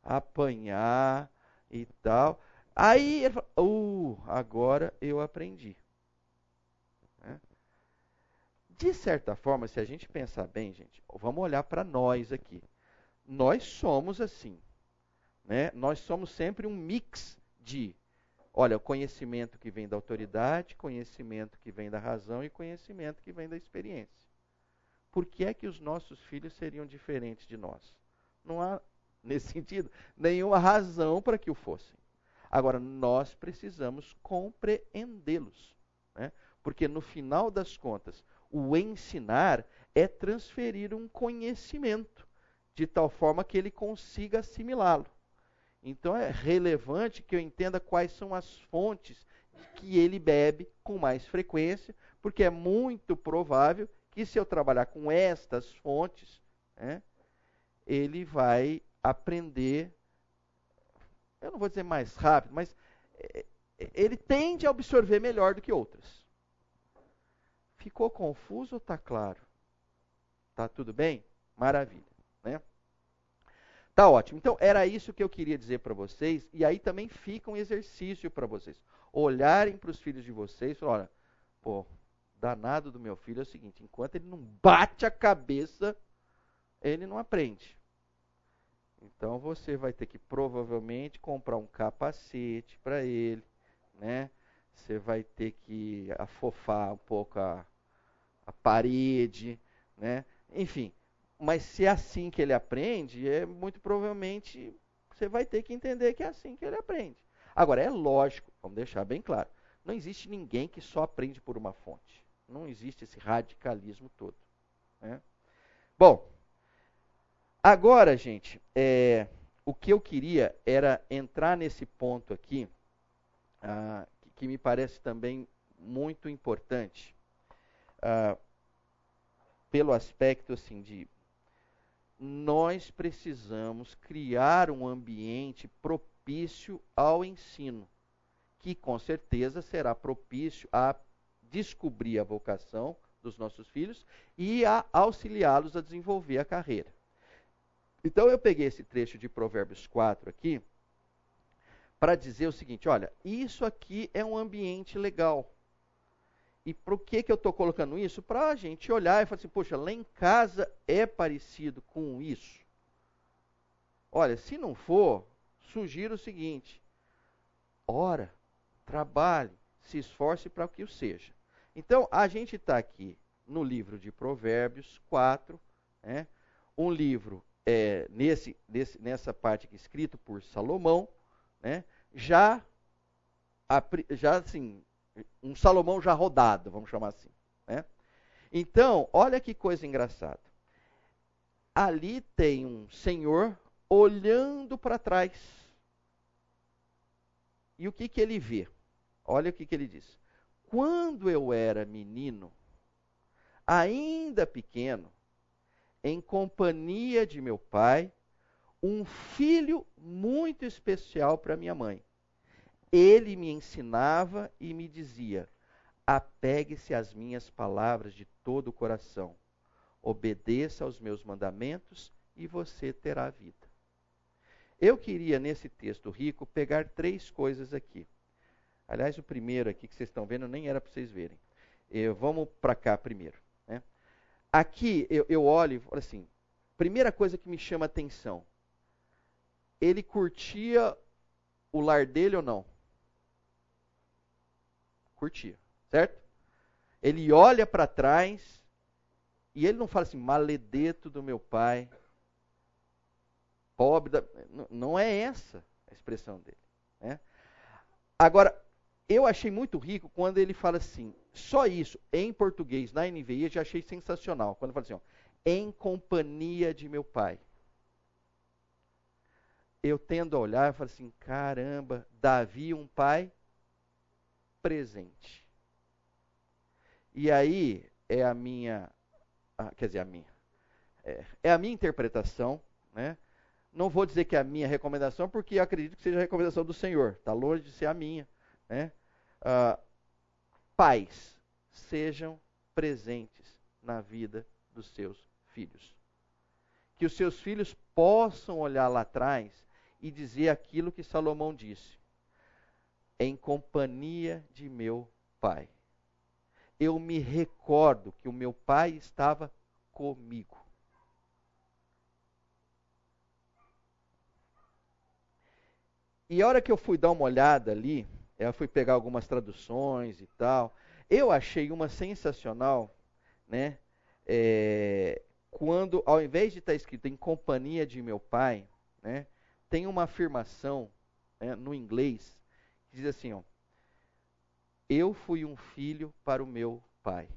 apanhar e tal. Aí ele fala, uh, agora eu aprendi. Né? De certa forma, se a gente pensar bem, gente, vamos olhar para nós aqui. Nós somos assim. Né? Nós somos sempre um mix de, olha, conhecimento que vem da autoridade, conhecimento que vem da razão e conhecimento que vem da experiência por que é que os nossos filhos seriam diferentes de nós? Não há, nesse sentido, nenhuma razão para que o fossem. Agora, nós precisamos compreendê-los. Né? Porque, no final das contas, o ensinar é transferir um conhecimento, de tal forma que ele consiga assimilá-lo. Então, é relevante que eu entenda quais são as fontes que ele bebe com mais frequência, porque é muito provável que se eu trabalhar com estas fontes, né, ele vai aprender, eu não vou dizer mais rápido, mas é, é, ele tende a absorver melhor do que outras. Ficou confuso ou está claro? Tá tudo bem? Maravilha, né? Tá ótimo. Então era isso que eu queria dizer para vocês e aí também fica um exercício para vocês. Olharem para os filhos de vocês, olha, pô, danado do meu filho é o seguinte, enquanto ele não bate a cabeça, ele não aprende. Então você vai ter que provavelmente comprar um capacete para ele, né? Você vai ter que afofar um pouco a, a parede, né? Enfim, mas se é assim que ele aprende, é muito provavelmente você vai ter que entender que é assim que ele aprende. Agora é lógico, vamos deixar bem claro, não existe ninguém que só aprende por uma fonte. Não existe esse radicalismo todo. Né? Bom, agora, gente, é, o que eu queria era entrar nesse ponto aqui, ah, que, me parece também muito importante, ah, pelo aspecto assim de nós precisamos criar um ambiente propício ao ensino, que com certeza será propício a descobrir a vocação dos nossos filhos e a auxiliá-los a desenvolver a carreira. Então eu peguei esse trecho de Provérbios 4 aqui para dizer o seguinte: olha, isso aqui é um ambiente legal. E para que, que eu estou colocando isso? Para a gente olhar e falar assim, poxa, lá em casa é parecido com isso. Olha, se não for, sugiro o seguinte: ora, trabalhe, se esforce para que o seja. Então, a gente está aqui no livro de Provérbios 4, né, um livro é, nesse, nesse, nessa parte aqui escrito por Salomão, né, já, já assim, um Salomão já rodado, vamos chamar assim. Né? Então, olha que coisa engraçada. Ali tem um senhor olhando para trás. E o que, que ele vê? Olha o que, que ele diz. Quando eu era menino, ainda pequeno, em companhia de meu pai, um filho muito especial para minha mãe. Ele me ensinava e me dizia: apegue-se às minhas palavras de todo o coração, obedeça aos meus mandamentos e você terá vida. Eu queria, nesse texto rico, pegar três coisas aqui. Aliás, o primeiro aqui que vocês estão vendo nem era para vocês verem. Eu, vamos para cá primeiro. Aqui eu, eu olho e assim: primeira coisa que me chama atenção, ele curtia o lar dele ou não? Curtia, certo? Ele olha para trás e ele não fala assim, maledeto do meu pai, pobre da... Não é essa a expressão dele. Né? Agora, eu achei muito rico quando ele fala assim, só isso, em português, na NVI, eu já achei sensacional. Quando fala assim, ó, em companhia de meu pai. Eu tendo a olhar e falo assim, caramba, Davi, um pai presente. E aí é a minha, quer dizer, a minha, é, é a minha interpretação, né? Não vou dizer que é a minha recomendação, porque acredito que seja a recomendação do Senhor. Está longe de ser a minha. Né? Uh, pais, sejam presentes na vida dos seus filhos. Que os seus filhos possam olhar lá atrás e dizer aquilo que Salomão disse: em companhia de meu pai. Eu me recordo que o meu pai estava comigo. E a hora que eu fui dar uma olhada ali, eu fui pegar algumas traduções e tal. Eu achei uma sensacional, né? É, quando, ao invés de estar escrito em companhia de meu pai, né? Tem uma afirmação né, no inglês que diz assim, ó. Eu fui um filho para o meu pai.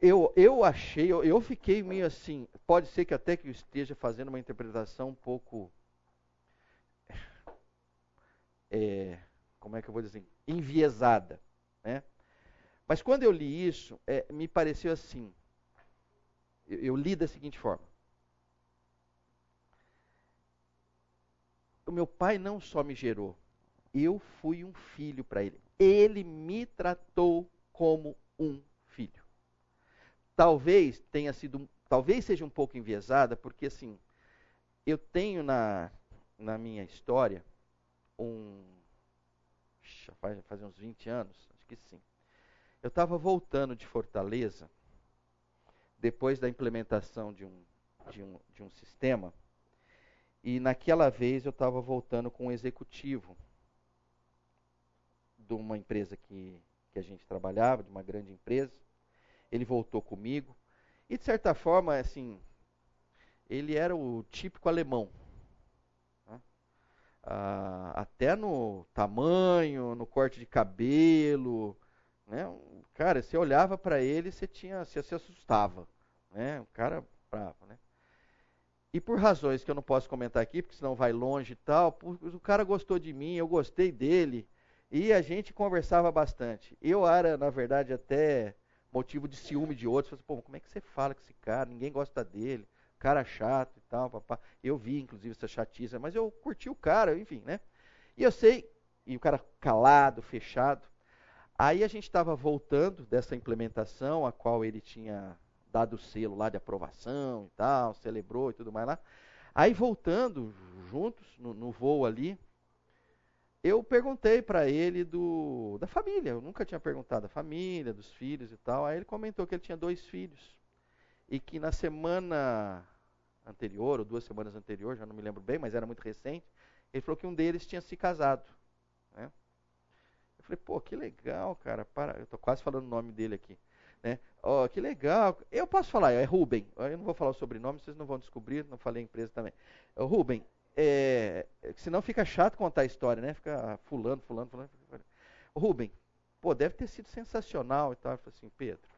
Eu, eu achei, eu, eu fiquei meio assim, pode ser que até que eu esteja fazendo uma interpretação um pouco é, como é que eu vou dizer, enviesada. Né? Mas quando eu li isso, é, me pareceu assim. Eu, eu li da seguinte forma. O meu pai não só me gerou, eu fui um filho para ele. Ele me tratou como um filho. Talvez tenha sido, talvez seja um pouco enviesada, porque assim, eu tenho na, na minha história um. Faz, faz uns 20 anos, acho que sim. Eu estava voltando de Fortaleza, depois da implementação de um, de um, de um sistema, e naquela vez eu estava voltando com um executivo de uma empresa que, que a gente trabalhava, de uma grande empresa. Ele voltou comigo. E de certa forma, assim, ele era o típico alemão. Ah, até no tamanho, no corte de cabelo. Né? Cara, você olhava para ele, você tinha, você se assustava. Né? Um cara bravo, né? E por razões que eu não posso comentar aqui, porque senão vai longe e tal, o cara gostou de mim, eu gostei dele, e a gente conversava bastante. Eu era, na verdade, até motivo de ciúme de outros. Falei, Pô, como é que você fala com esse cara? Ninguém gosta dele, cara chato e tal, papá. Eu vi, inclusive, essa chatice, mas eu curti o cara, enfim, né? E eu sei, e o cara calado, fechado. Aí a gente estava voltando dessa implementação, a qual ele tinha dado o selo lá de aprovação e tal, celebrou e tudo mais lá. Aí voltando juntos no, no voo ali, eu perguntei para ele do da família. Eu nunca tinha perguntado da família, dos filhos e tal. Aí ele comentou que ele tinha dois filhos e que na semana anterior ou duas semanas anteriores, já não me lembro bem, mas era muito recente, ele falou que um deles tinha se casado. Né? Eu falei, pô, que legal, cara. Para, eu estou quase falando o nome dele aqui. Né? Oh, que legal. Eu posso falar, é Ruben. Eu não vou falar o sobrenome, vocês não vão descobrir, não falei a empresa também. O Ruben, é, senão fica chato contar a história, né? Fica fulano, fulano, fulano. Ruben, pô, deve ter sido sensacional e tal. Eu falei assim, Pedro.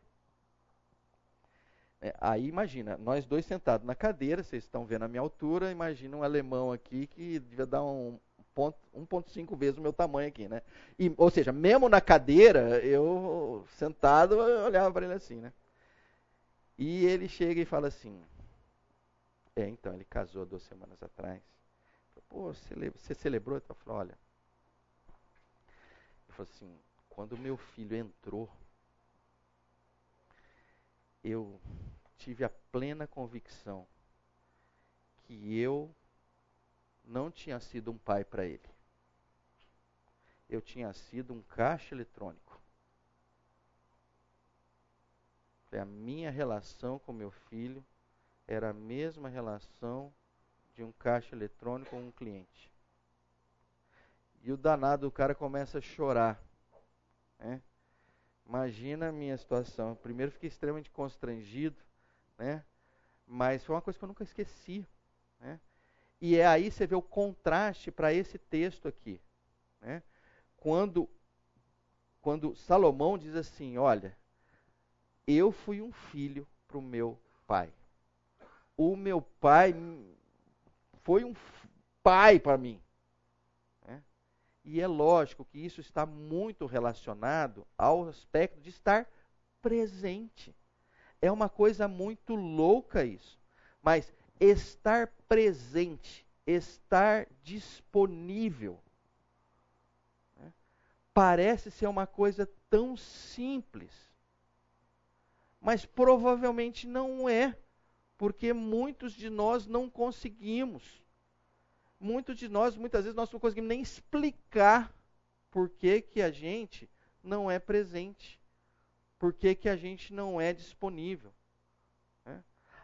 É, aí imagina, nós dois sentados na cadeira, vocês estão vendo a minha altura, imagina um alemão aqui que devia dar um, 1,5 vezes o meu tamanho aqui, né? E, ou seja, mesmo na cadeira, eu sentado, eu olhava para ele assim, né? E ele chega e fala assim: É, então, ele casou duas semanas atrás. Pô, você celebrou? Eu falei: Olha. Ele falou assim: Quando meu filho entrou, eu tive a plena convicção que eu não tinha sido um pai para ele. Eu tinha sido um caixa eletrônico. A minha relação com meu filho era a mesma relação de um caixa eletrônico com um cliente. E o danado, o cara começa a chorar. Né? Imagina a minha situação. Primeiro fiquei extremamente constrangido, né? mas foi uma coisa que eu nunca esqueci. Né? E é aí você vê o contraste para esse texto aqui. Né? Quando, quando Salomão diz assim: Olha, eu fui um filho para o meu pai. O meu pai foi um pai para mim. Né? E é lógico que isso está muito relacionado ao aspecto de estar presente. É uma coisa muito louca isso. Mas estar presente, estar disponível. Né? Parece ser uma coisa tão simples, mas provavelmente não é, porque muitos de nós não conseguimos. Muitos de nós, muitas vezes, nós não conseguimos nem explicar por que, que a gente não é presente, por que, que a gente não é disponível.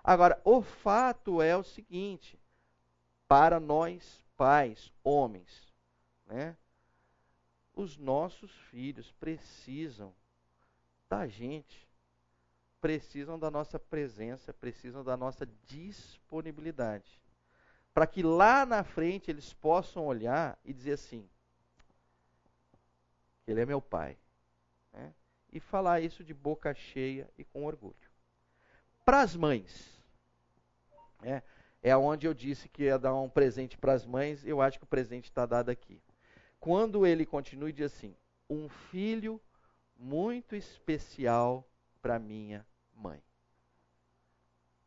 Agora, o fato é o seguinte: para nós, pais, homens, né, os nossos filhos precisam da gente, precisam da nossa presença, precisam da nossa disponibilidade. Para que lá na frente eles possam olhar e dizer assim: Ele é meu pai. Né? E falar isso de boca cheia e com orgulho. Para as mães, é, é onde eu disse que ia dar um presente para as mães, eu acho que o presente está dado aqui. Quando ele continua e diz assim: Um filho muito especial para minha mãe.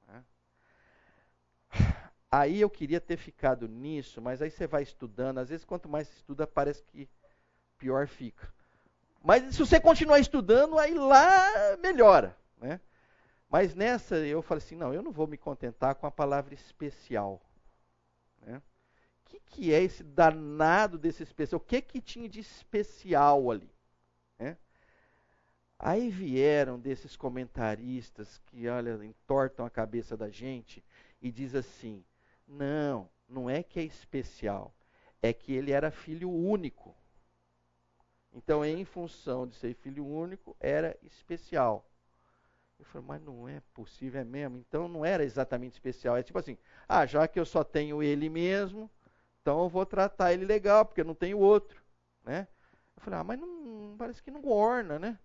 É. Aí eu queria ter ficado nisso, mas aí você vai estudando, às vezes quanto mais estuda, parece que pior fica. Mas se você continuar estudando, aí lá melhora, né? Mas nessa eu falei assim, não, eu não vou me contentar com a palavra especial. Né? O que, que é esse danado desse especial? O que, que tinha de especial ali? Né? Aí vieram desses comentaristas que, olha, entortam a cabeça da gente e diz assim, não, não é que é especial, é que ele era filho único. Então, em função de ser filho único, era especial. Eu falei, mas não é possível, é mesmo? Então não era exatamente especial. É tipo assim, ah, já que eu só tenho ele mesmo, então eu vou tratar ele legal, porque eu não tenho outro. Né? Eu falei, ah, mas não, parece que não orna, né?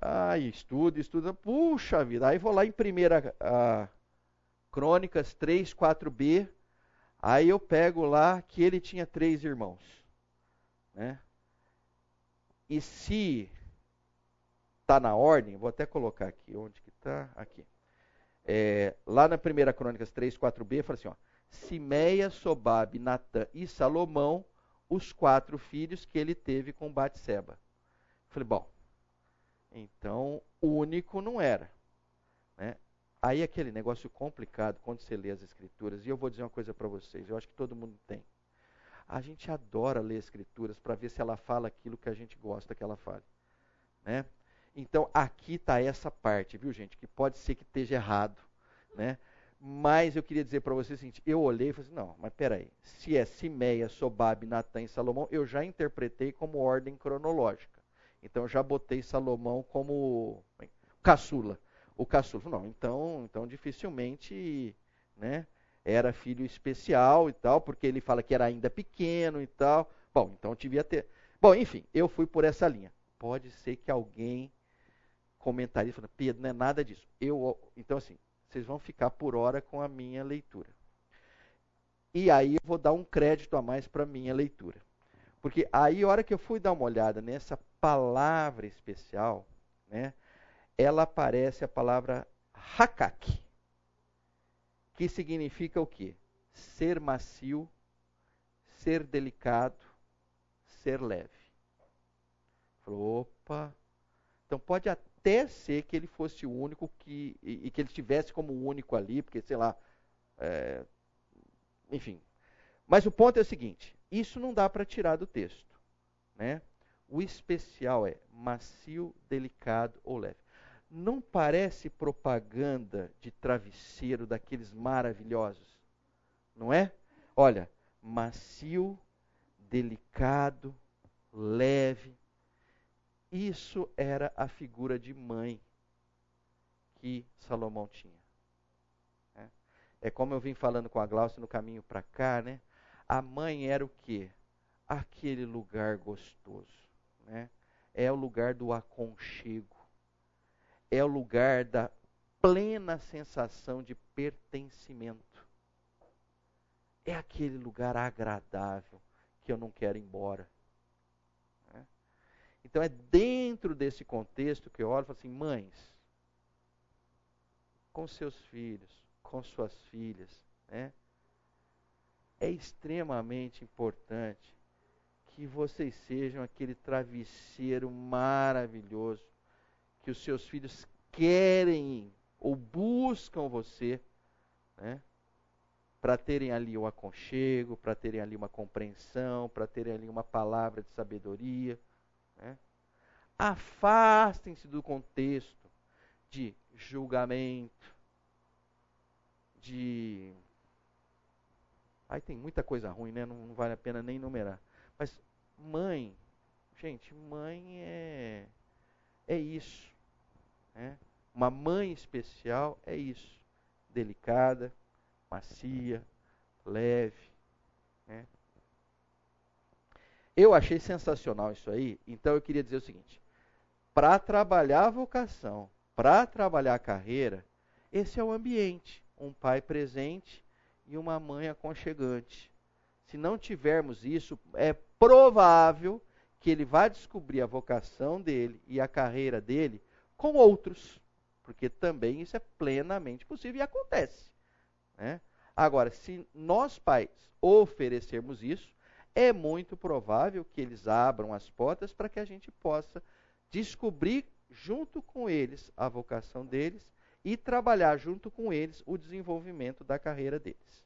Aí estuda, estuda, puxa vida. Aí vou lá em primeira a, Crônicas 3, 4b. Aí eu pego lá que ele tinha três irmãos. Né? E se está na ordem, vou até colocar aqui, onde que está? Aqui. É, lá na primeira Crônicas 3, 4b, fala assim, ó, Simeia, Sobabe, Natã e Salomão, os quatro filhos que ele teve com Batseba. Falei, bom, então único não era. Né? Aí aquele negócio complicado quando você lê as escrituras, e eu vou dizer uma coisa para vocês, eu acho que todo mundo tem. A gente adora ler escrituras para ver se ela fala aquilo que a gente gosta que ela fale. Né? Então aqui está essa parte, viu gente, que pode ser que esteja errado, né? Mas eu queria dizer para vocês o seguinte, eu olhei e falei assim, não, mas peraí, se é Simeia, Sobabe, Natan e Salomão, eu já interpretei como ordem cronológica. Então eu já botei Salomão como caçula. O caçula, não, então, então dificilmente, né, era filho especial e tal, porque ele fala que era ainda pequeno e tal. Bom, então devia ter. Bom, enfim, eu fui por essa linha. Pode ser que alguém comentarista falando, Pedro, não é nada disso. Eu, então, assim, vocês vão ficar por hora com a minha leitura. E aí eu vou dar um crédito a mais para a minha leitura. Porque aí, a hora que eu fui dar uma olhada nessa palavra especial, né, ela aparece a palavra hakak, que significa o quê? Ser macio, ser delicado, ser leve. Falou, opa. Então pode até ser que ele fosse o único que. e, e que ele estivesse como o único ali, porque, sei lá. É, enfim. Mas o ponto é o seguinte: isso não dá para tirar do texto. Né? O especial é macio, delicado ou leve. Não parece propaganda de travesseiro daqueles maravilhosos? Não é? Olha, macio, delicado, leve, isso era a figura de mãe que Salomão tinha. É, é como eu vim falando com a Glaucia no caminho para cá, né? A mãe era o quê? Aquele lugar gostoso, né? É o lugar do aconchego. É o lugar da plena sensação de pertencimento. É aquele lugar agradável que eu não quero ir embora. Então é dentro desse contexto que eu olho e falo assim, mães, com seus filhos, com suas filhas, né? É extremamente importante que vocês sejam aquele travesseiro maravilhoso que os seus filhos querem ou buscam você, né? Para terem ali o um aconchego, para terem ali uma compreensão, para terem ali uma palavra de sabedoria. Né? Afastem-se do contexto de julgamento, de. Aí tem muita coisa ruim, né? Não, não vale a pena nem enumerar. Mas mãe, gente, mãe é é isso. Né? Uma mãe especial é isso. Delicada, macia, leve. Né? Eu achei sensacional isso aí, então eu queria dizer o seguinte: para trabalhar a vocação, para trabalhar a carreira, esse é o ambiente. Um pai presente e uma mãe aconchegante. Se não tivermos isso, é provável que ele vá descobrir a vocação dele e a carreira dele com outros, porque também isso é plenamente possível e acontece. Né? Agora, se nós pais oferecermos isso, é muito provável que eles abram as portas para que a gente possa descobrir junto com eles a vocação deles e trabalhar junto com eles o desenvolvimento da carreira deles.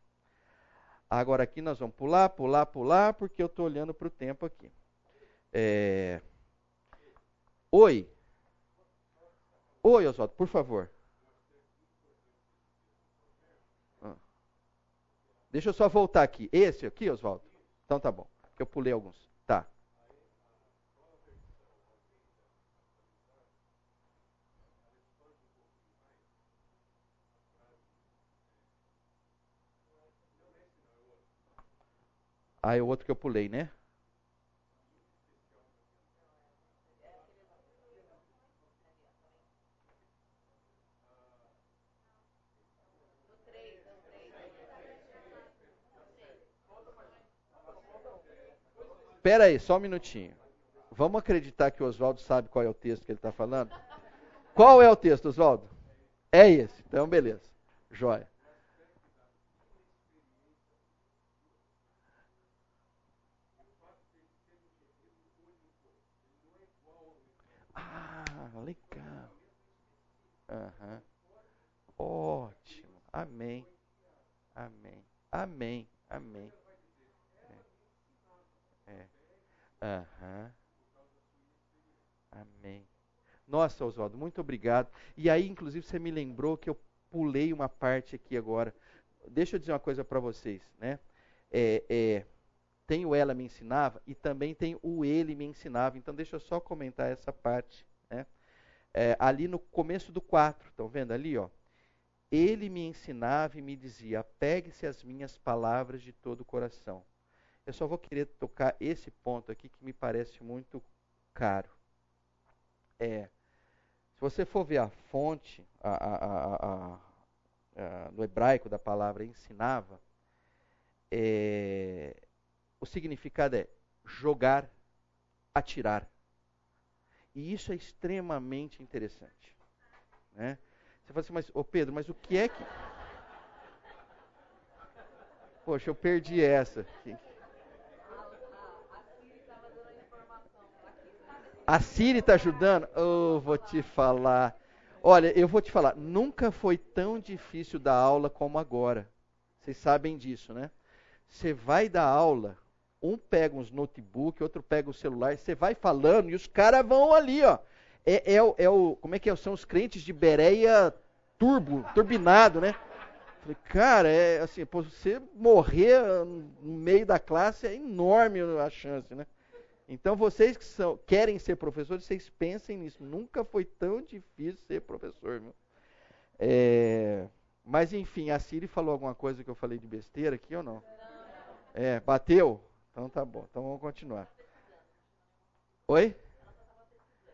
Agora aqui nós vamos pular, pular, pular, porque eu estou olhando para o tempo aqui. É... Oi. Oi, Oswaldo, por favor. Ah. Deixa eu só voltar aqui. Esse aqui, Oswaldo? Então tá bom. Eu pulei alguns. Tá. Ah, é o outro que eu pulei, né? Espera aí, só um minutinho. Vamos acreditar que o Oswaldo sabe qual é o texto que ele está falando? Qual é o texto, Oswaldo? É esse. Então, beleza. Joia. Ah, legal. Uhum. Ótimo. Amém. Amém. Amém. Amém. Aham. Amém. Nossa, Oswaldo, muito obrigado. E aí, inclusive, você me lembrou que eu pulei uma parte aqui agora. Deixa eu dizer uma coisa para vocês, né? É, é, tem o ela me ensinava e também tem o ele me ensinava. Então, deixa eu só comentar essa parte, né? É, ali no começo do 4, estão vendo ali, ó? Ele me ensinava e me dizia: pegue-se as minhas palavras de todo o coração. Eu só vou querer tocar esse ponto aqui que me parece muito caro. É, se você for ver a fonte a, a, a, no hebraico da palavra ensinava, é, o significado é jogar, atirar. E isso é extremamente interessante. Né? Você fala assim, mas, ô Pedro, mas o que é que. Poxa, eu perdi essa. A Siri está ajudando? Oh, vou te falar. Olha, eu vou te falar, nunca foi tão difícil dar aula como agora. Vocês sabem disso, né? Você vai dar aula, um pega uns notebook, outro pega o celular, você vai falando e os caras vão ali, ó. É, é, é, o, como é que é? São os crentes de Bereia turbo, turbinado, né? Falei, cara, é assim, você morrer no meio da classe é enorme a chance, né? Então, vocês que são, querem ser professores, vocês pensem nisso. Nunca foi tão difícil ser professor. É, mas, enfim, a Siri falou alguma coisa que eu falei de besteira aqui ou não? É, bateu? Então tá bom. Então vamos continuar. Oi?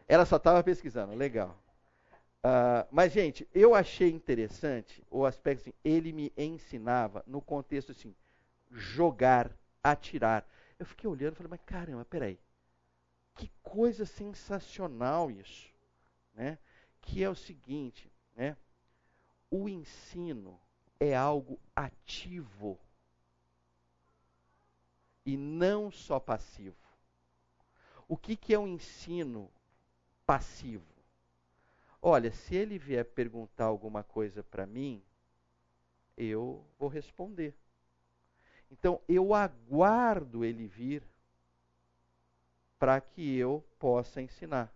Ela só estava pesquisando. Legal. Uh, mas, gente, eu achei interessante o aspecto assim, ele me ensinava no contexto assim, jogar, atirar. Eu fiquei olhando e falei, mas caramba, peraí. Que coisa sensacional isso. Né? Que é o seguinte, né? o ensino é algo ativo e não só passivo. O que, que é um ensino passivo? Olha, se ele vier perguntar alguma coisa para mim, eu vou responder. Então eu aguardo ele vir para que eu possa ensinar.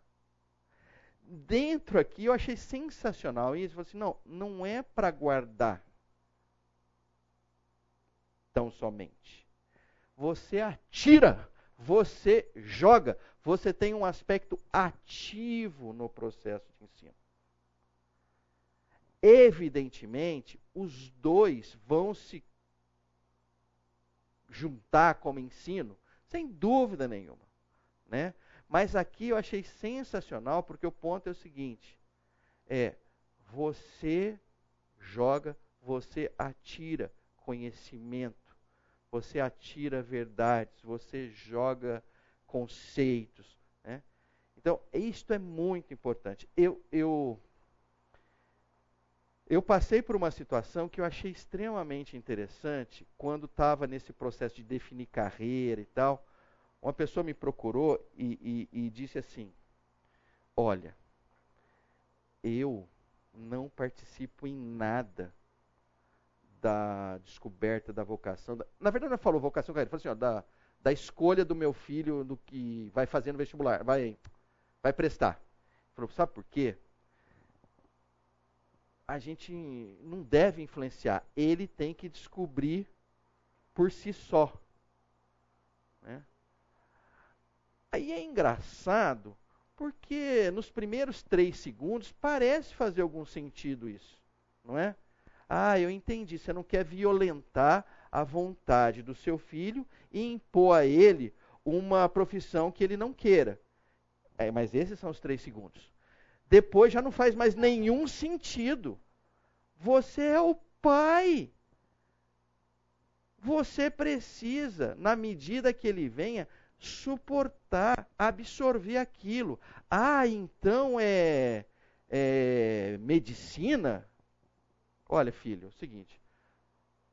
Dentro aqui eu achei sensacional isso. Falei assim, não, não é para guardar tão somente. Você atira, você joga, você tem um aspecto ativo no processo de ensino. Evidentemente, os dois vão se juntar como ensino? Sem dúvida nenhuma. Né? Mas aqui eu achei sensacional porque o ponto é o seguinte: é você joga, você atira conhecimento, você atira verdades, você joga conceitos. Né? Então, isto é muito importante. Eu, eu eu passei por uma situação que eu achei extremamente interessante quando estava nesse processo de definir carreira e tal. Uma pessoa me procurou e, e, e disse assim: Olha, eu não participo em nada da descoberta da vocação. Da, na verdade, não falou vocação, carreira, falou assim: ó, da, da escolha do meu filho do que vai fazer no vestibular, vai, vai prestar. Falou, sabe por quê? A gente não deve influenciar. Ele tem que descobrir por si só. Né? Aí é engraçado, porque nos primeiros três segundos parece fazer algum sentido isso, não é? Ah, eu entendi. Você não quer violentar a vontade do seu filho e impor a ele uma profissão que ele não queira. É, mas esses são os três segundos depois já não faz mais nenhum sentido. Você é o pai. Você precisa, na medida que ele venha, suportar, absorver aquilo. Ah, então é, é medicina? Olha, filho, é o seguinte.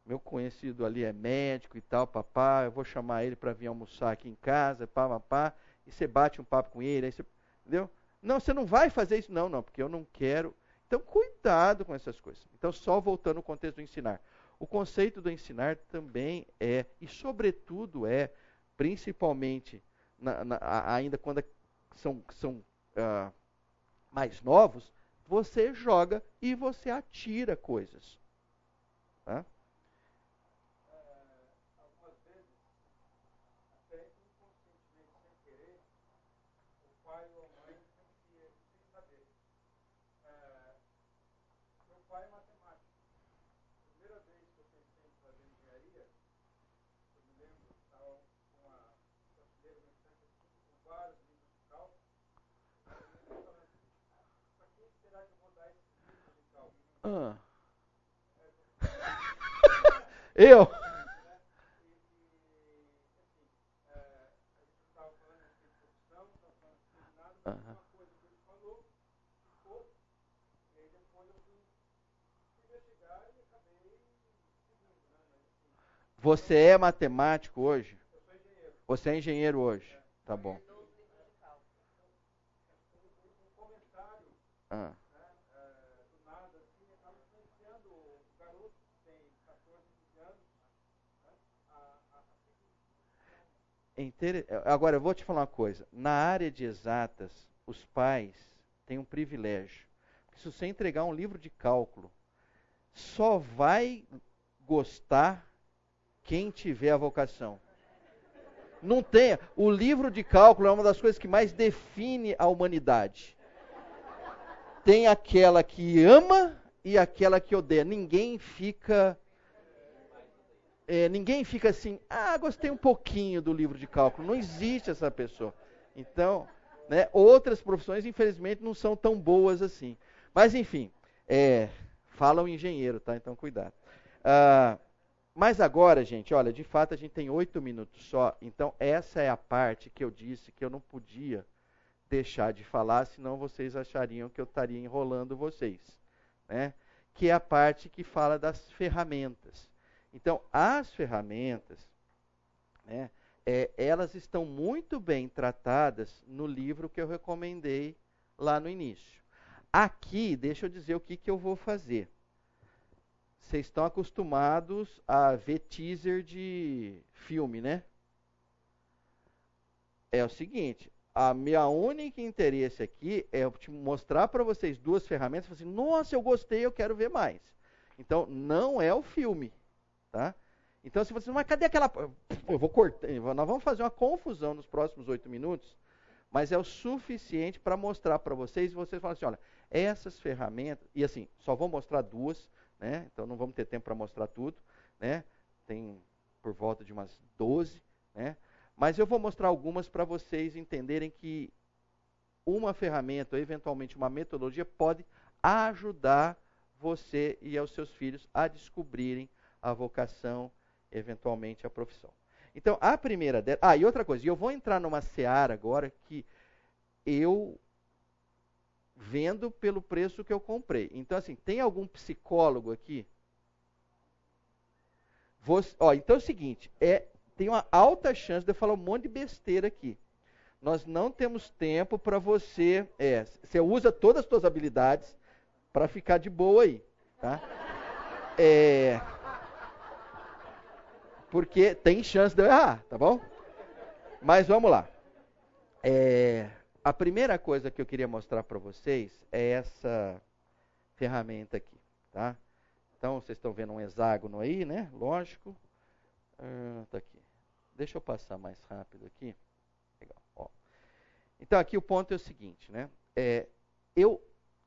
Meu conhecido ali é médico e tal, papá. Eu vou chamar ele para vir almoçar aqui em casa, pá, papá. E você bate um papo com ele, aí você, entendeu? Não, você não vai fazer isso. Não, não, porque eu não quero. Então, cuidado com essas coisas. Então, só voltando ao contexto do ensinar. O conceito do ensinar também é, e sobretudo é, principalmente, na, na, ainda quando são, são uh, mais novos, você joga e você atira coisas. Tá? Ah. Eu? Você é matemático hoje? Você é engenheiro hoje? Tá bom. Ah. Agora, eu vou te falar uma coisa. Na área de exatas, os pais têm um privilégio. se você entregar um livro de cálculo, só vai gostar quem tiver a vocação. Não tem. O livro de cálculo é uma das coisas que mais define a humanidade. Tem aquela que ama e aquela que odeia. Ninguém fica é, ninguém fica assim, ah, gostei um pouquinho do livro de cálculo. Não existe essa pessoa. Então, né, outras profissões, infelizmente, não são tão boas assim. Mas, enfim, é, fala o engenheiro, tá? Então, cuidado. Ah, mas agora, gente, olha, de fato a gente tem oito minutos só. Então, essa é a parte que eu disse que eu não podia deixar de falar, senão vocês achariam que eu estaria enrolando vocês. Né? Que é a parte que fala das ferramentas. Então, as ferramentas, né, é, elas estão muito bem tratadas no livro que eu recomendei lá no início. Aqui, deixa eu dizer o que, que eu vou fazer. Vocês estão acostumados a ver teaser de filme, né? É o seguinte, a minha única interesse aqui é mostrar para vocês duas ferramentas, assim, nossa, eu gostei, eu quero ver mais. Então, não é o filme. Tá? Então, se você mas cadê aquela. Eu vou cortar. Nós vamos fazer uma confusão nos próximos oito minutos, mas é o suficiente para mostrar para vocês e vocês falam assim: olha, essas ferramentas, e assim, só vou mostrar duas, né? Então não vamos ter tempo para mostrar tudo, né? Tem por volta de umas 12, né? Mas eu vou mostrar algumas para vocês entenderem que uma ferramenta, ou eventualmente uma metodologia, pode ajudar você e aos seus filhos a descobrirem a vocação, eventualmente a profissão. Então, a primeira delas. Ah, e outra coisa, eu vou entrar numa seara agora que eu vendo pelo preço que eu comprei. Então, assim, tem algum psicólogo aqui? Você, ó, então é o seguinte, é, tem uma alta chance de eu falar um monte de besteira aqui. Nós não temos tempo para você. É, você usa todas as suas habilidades para ficar de boa aí. Tá? É, porque tem chance de eu errar, tá bom? Mas vamos lá. É, a primeira coisa que eu queria mostrar para vocês é essa ferramenta aqui, tá? Então, vocês estão vendo um hexágono aí, né? Lógico. Ah, tá aqui. Deixa eu passar mais rápido aqui. Legal. Então, aqui o ponto é o seguinte, né? É, eu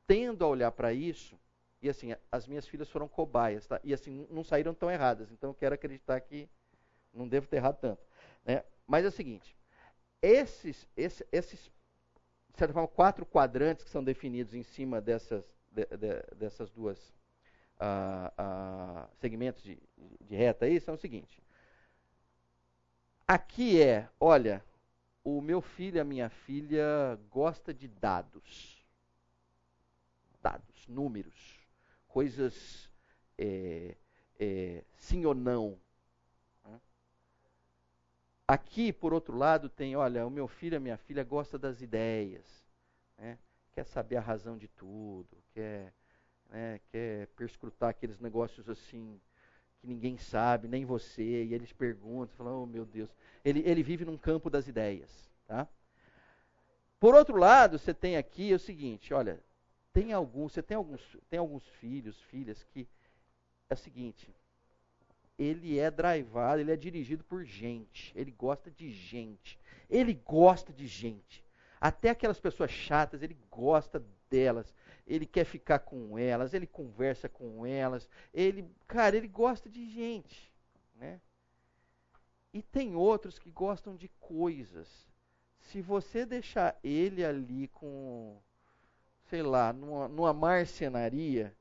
tendo a olhar para isso, e assim, as minhas filhas foram cobaias, tá? E assim, não saíram tão erradas. Então, eu quero acreditar que não devo ter errado tanto. Né? Mas é o seguinte, esses, esses, esses de certa forma, quatro quadrantes que são definidos em cima dessas, de, de, dessas duas uh, uh, segmentos de, de reta aí são o seguinte. Aqui é, olha, o meu filho, a minha filha gosta de dados. Dados, números, coisas é, é, sim ou não. Aqui, por outro lado, tem, olha, o meu filho, a minha filha gosta das ideias, né? quer saber a razão de tudo, quer, né, quer perscrutar aqueles negócios assim que ninguém sabe, nem você, e eles perguntam, falam, oh meu Deus, ele, ele vive num campo das ideias. Tá? Por outro lado, você tem aqui o seguinte, olha, tem alguns, você tem alguns, tem alguns filhos, filhas que é o seguinte, ele é drivado, ele é dirigido por gente. Ele gosta de gente. Ele gosta de gente. Até aquelas pessoas chatas, ele gosta delas. Ele quer ficar com elas, ele conversa com elas. Ele, cara, ele gosta de gente, né? E tem outros que gostam de coisas. Se você deixar ele ali com, sei lá, numa, numa marcenaria,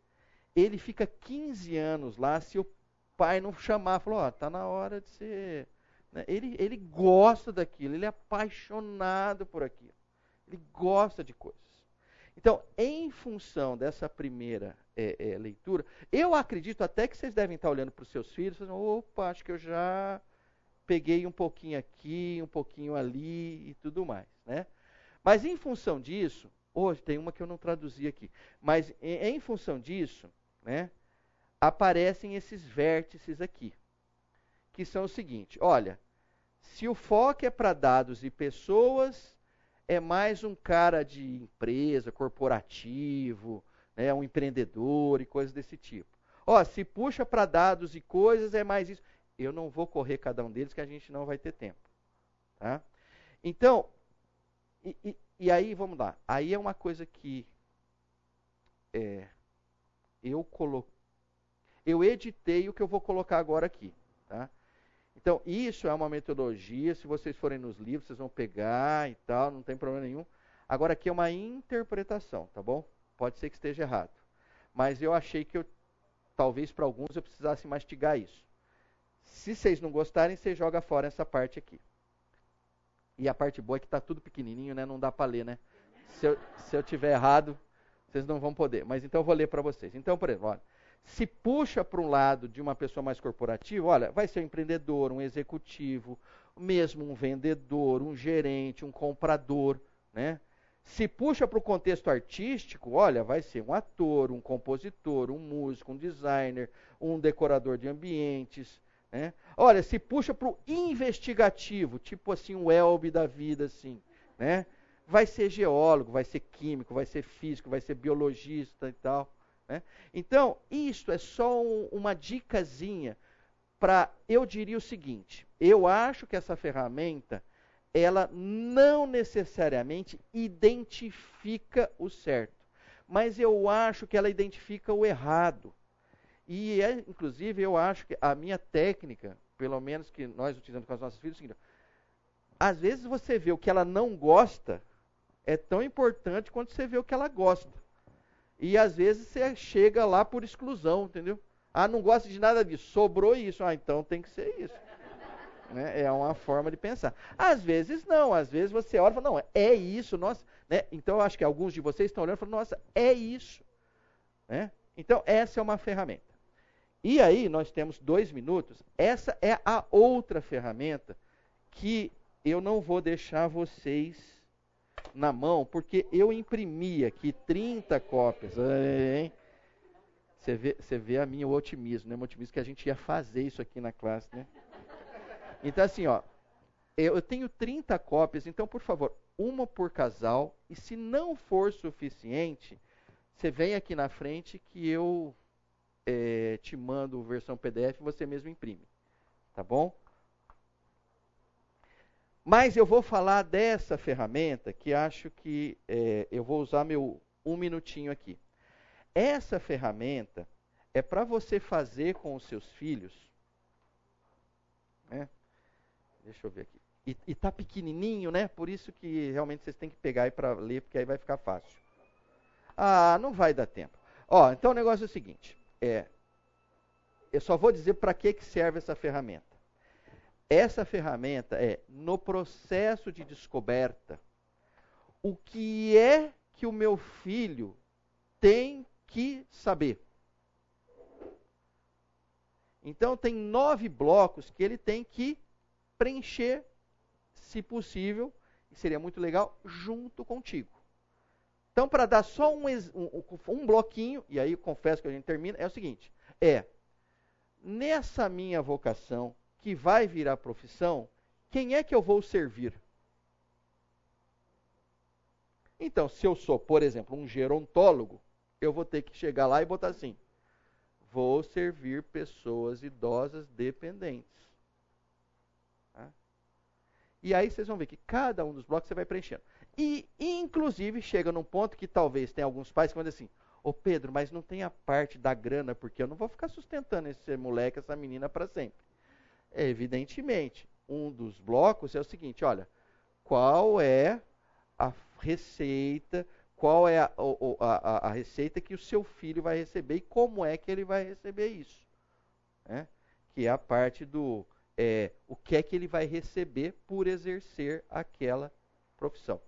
ele fica 15 anos lá. Se eu pai não chamar, falou, ó, oh, tá na hora de ser. Né? Ele, ele gosta daquilo, ele é apaixonado por aquilo. Ele gosta de coisas. Então, em função dessa primeira é, é, leitura, eu acredito até que vocês devem estar olhando para os seus filhos falando, opa, acho que eu já peguei um pouquinho aqui, um pouquinho ali e tudo mais. Né? Mas em função disso, hoje tem uma que eu não traduzi aqui, mas em, em função disso, né, aparecem esses vértices aqui, que são o seguinte: olha, se o foco é para dados e pessoas, é mais um cara de empresa, corporativo, né, um empreendedor e coisas desse tipo. Ó, se puxa para dados e coisas, é mais isso. Eu não vou correr cada um deles, que a gente não vai ter tempo. Tá? Então, e, e aí, vamos lá. Aí é uma coisa que é, eu coloquei eu editei o que eu vou colocar agora aqui. Tá? Então, isso é uma metodologia. Se vocês forem nos livros, vocês vão pegar e tal, não tem problema nenhum. Agora, aqui é uma interpretação, tá bom? Pode ser que esteja errado. Mas eu achei que eu, talvez para alguns eu precisasse mastigar isso. Se vocês não gostarem, você joga fora essa parte aqui. E a parte boa é que está tudo pequenininho, né? Não dá para ler, né? Se eu, se eu tiver errado, vocês não vão poder. Mas então eu vou ler para vocês. Então, por exemplo, olha, se puxa para um lado de uma pessoa mais corporativa, olha, vai ser um empreendedor, um executivo, mesmo um vendedor, um gerente, um comprador, né? Se puxa para o contexto artístico, olha, vai ser um ator, um compositor, um músico, um designer, um decorador de ambientes, né? Olha, se puxa para o investigativo, tipo assim, um Elbe da vida, assim, né? Vai ser geólogo, vai ser químico, vai ser físico, vai ser biologista e tal. Né? Então, isto é só um, uma dicasinha para, eu diria o seguinte, eu acho que essa ferramenta, ela não necessariamente identifica o certo, mas eu acho que ela identifica o errado. E, é, inclusive, eu acho que a minha técnica, pelo menos que nós utilizamos com as nossas filhas, é o seguinte, às vezes você vê o que ela não gosta, é tão importante quanto você vê o que ela gosta. E às vezes você chega lá por exclusão, entendeu? Ah, não gosta de nada disso, sobrou isso. Ah, então tem que ser isso. Né? É uma forma de pensar. Às vezes não, às vezes você olha e fala, não, é isso, nossa. Né? Então eu acho que alguns de vocês estão olhando e falam, nossa, é isso. Né? Então essa é uma ferramenta. E aí nós temos dois minutos. Essa é a outra ferramenta que eu não vou deixar vocês na mão, porque eu imprimi aqui 30 cópias. Você vê, você vê a minha otimismo, né? O otimismo que a gente ia fazer isso aqui na classe, né? Então, assim, ó, eu tenho 30 cópias, então, por favor, uma por casal, e se não for suficiente, você vem aqui na frente que eu é, te mando versão PDF e você mesmo imprime. Tá bom? Mas eu vou falar dessa ferramenta que acho que é, eu vou usar meu um minutinho aqui. Essa ferramenta é para você fazer com os seus filhos. Né? Deixa eu ver aqui. E está pequenininho, né? Por isso que realmente vocês têm que pegar aí para ler, porque aí vai ficar fácil. Ah, não vai dar tempo. Ó, então o negócio é o seguinte. É, eu só vou dizer para que, que serve essa ferramenta. Essa ferramenta é, no processo de descoberta, o que é que o meu filho tem que saber. Então, tem nove blocos que ele tem que preencher, se possível, e seria muito legal, junto contigo. Então, para dar só um, um, um, bloquinho, e aí confesso que a gente termina, é o seguinte: é nessa minha vocação, que vai virar profissão, quem é que eu vou servir? Então, se eu sou, por exemplo, um gerontólogo, eu vou ter que chegar lá e botar assim: vou servir pessoas idosas dependentes. Tá? E aí vocês vão ver que cada um dos blocos você vai preenchendo. E, inclusive, chega num ponto que talvez tenha alguns pais que vão dizer assim: Ô Pedro, mas não tem a parte da grana, porque eu não vou ficar sustentando esse moleque, essa menina para sempre. Evidentemente, um dos blocos é o seguinte: olha, qual é a receita qual é a, a, a, receita que o seu filho vai receber e como é que ele vai receber isso. Né? Que é a parte do é, o que é que ele vai receber por exercer aquela profissão.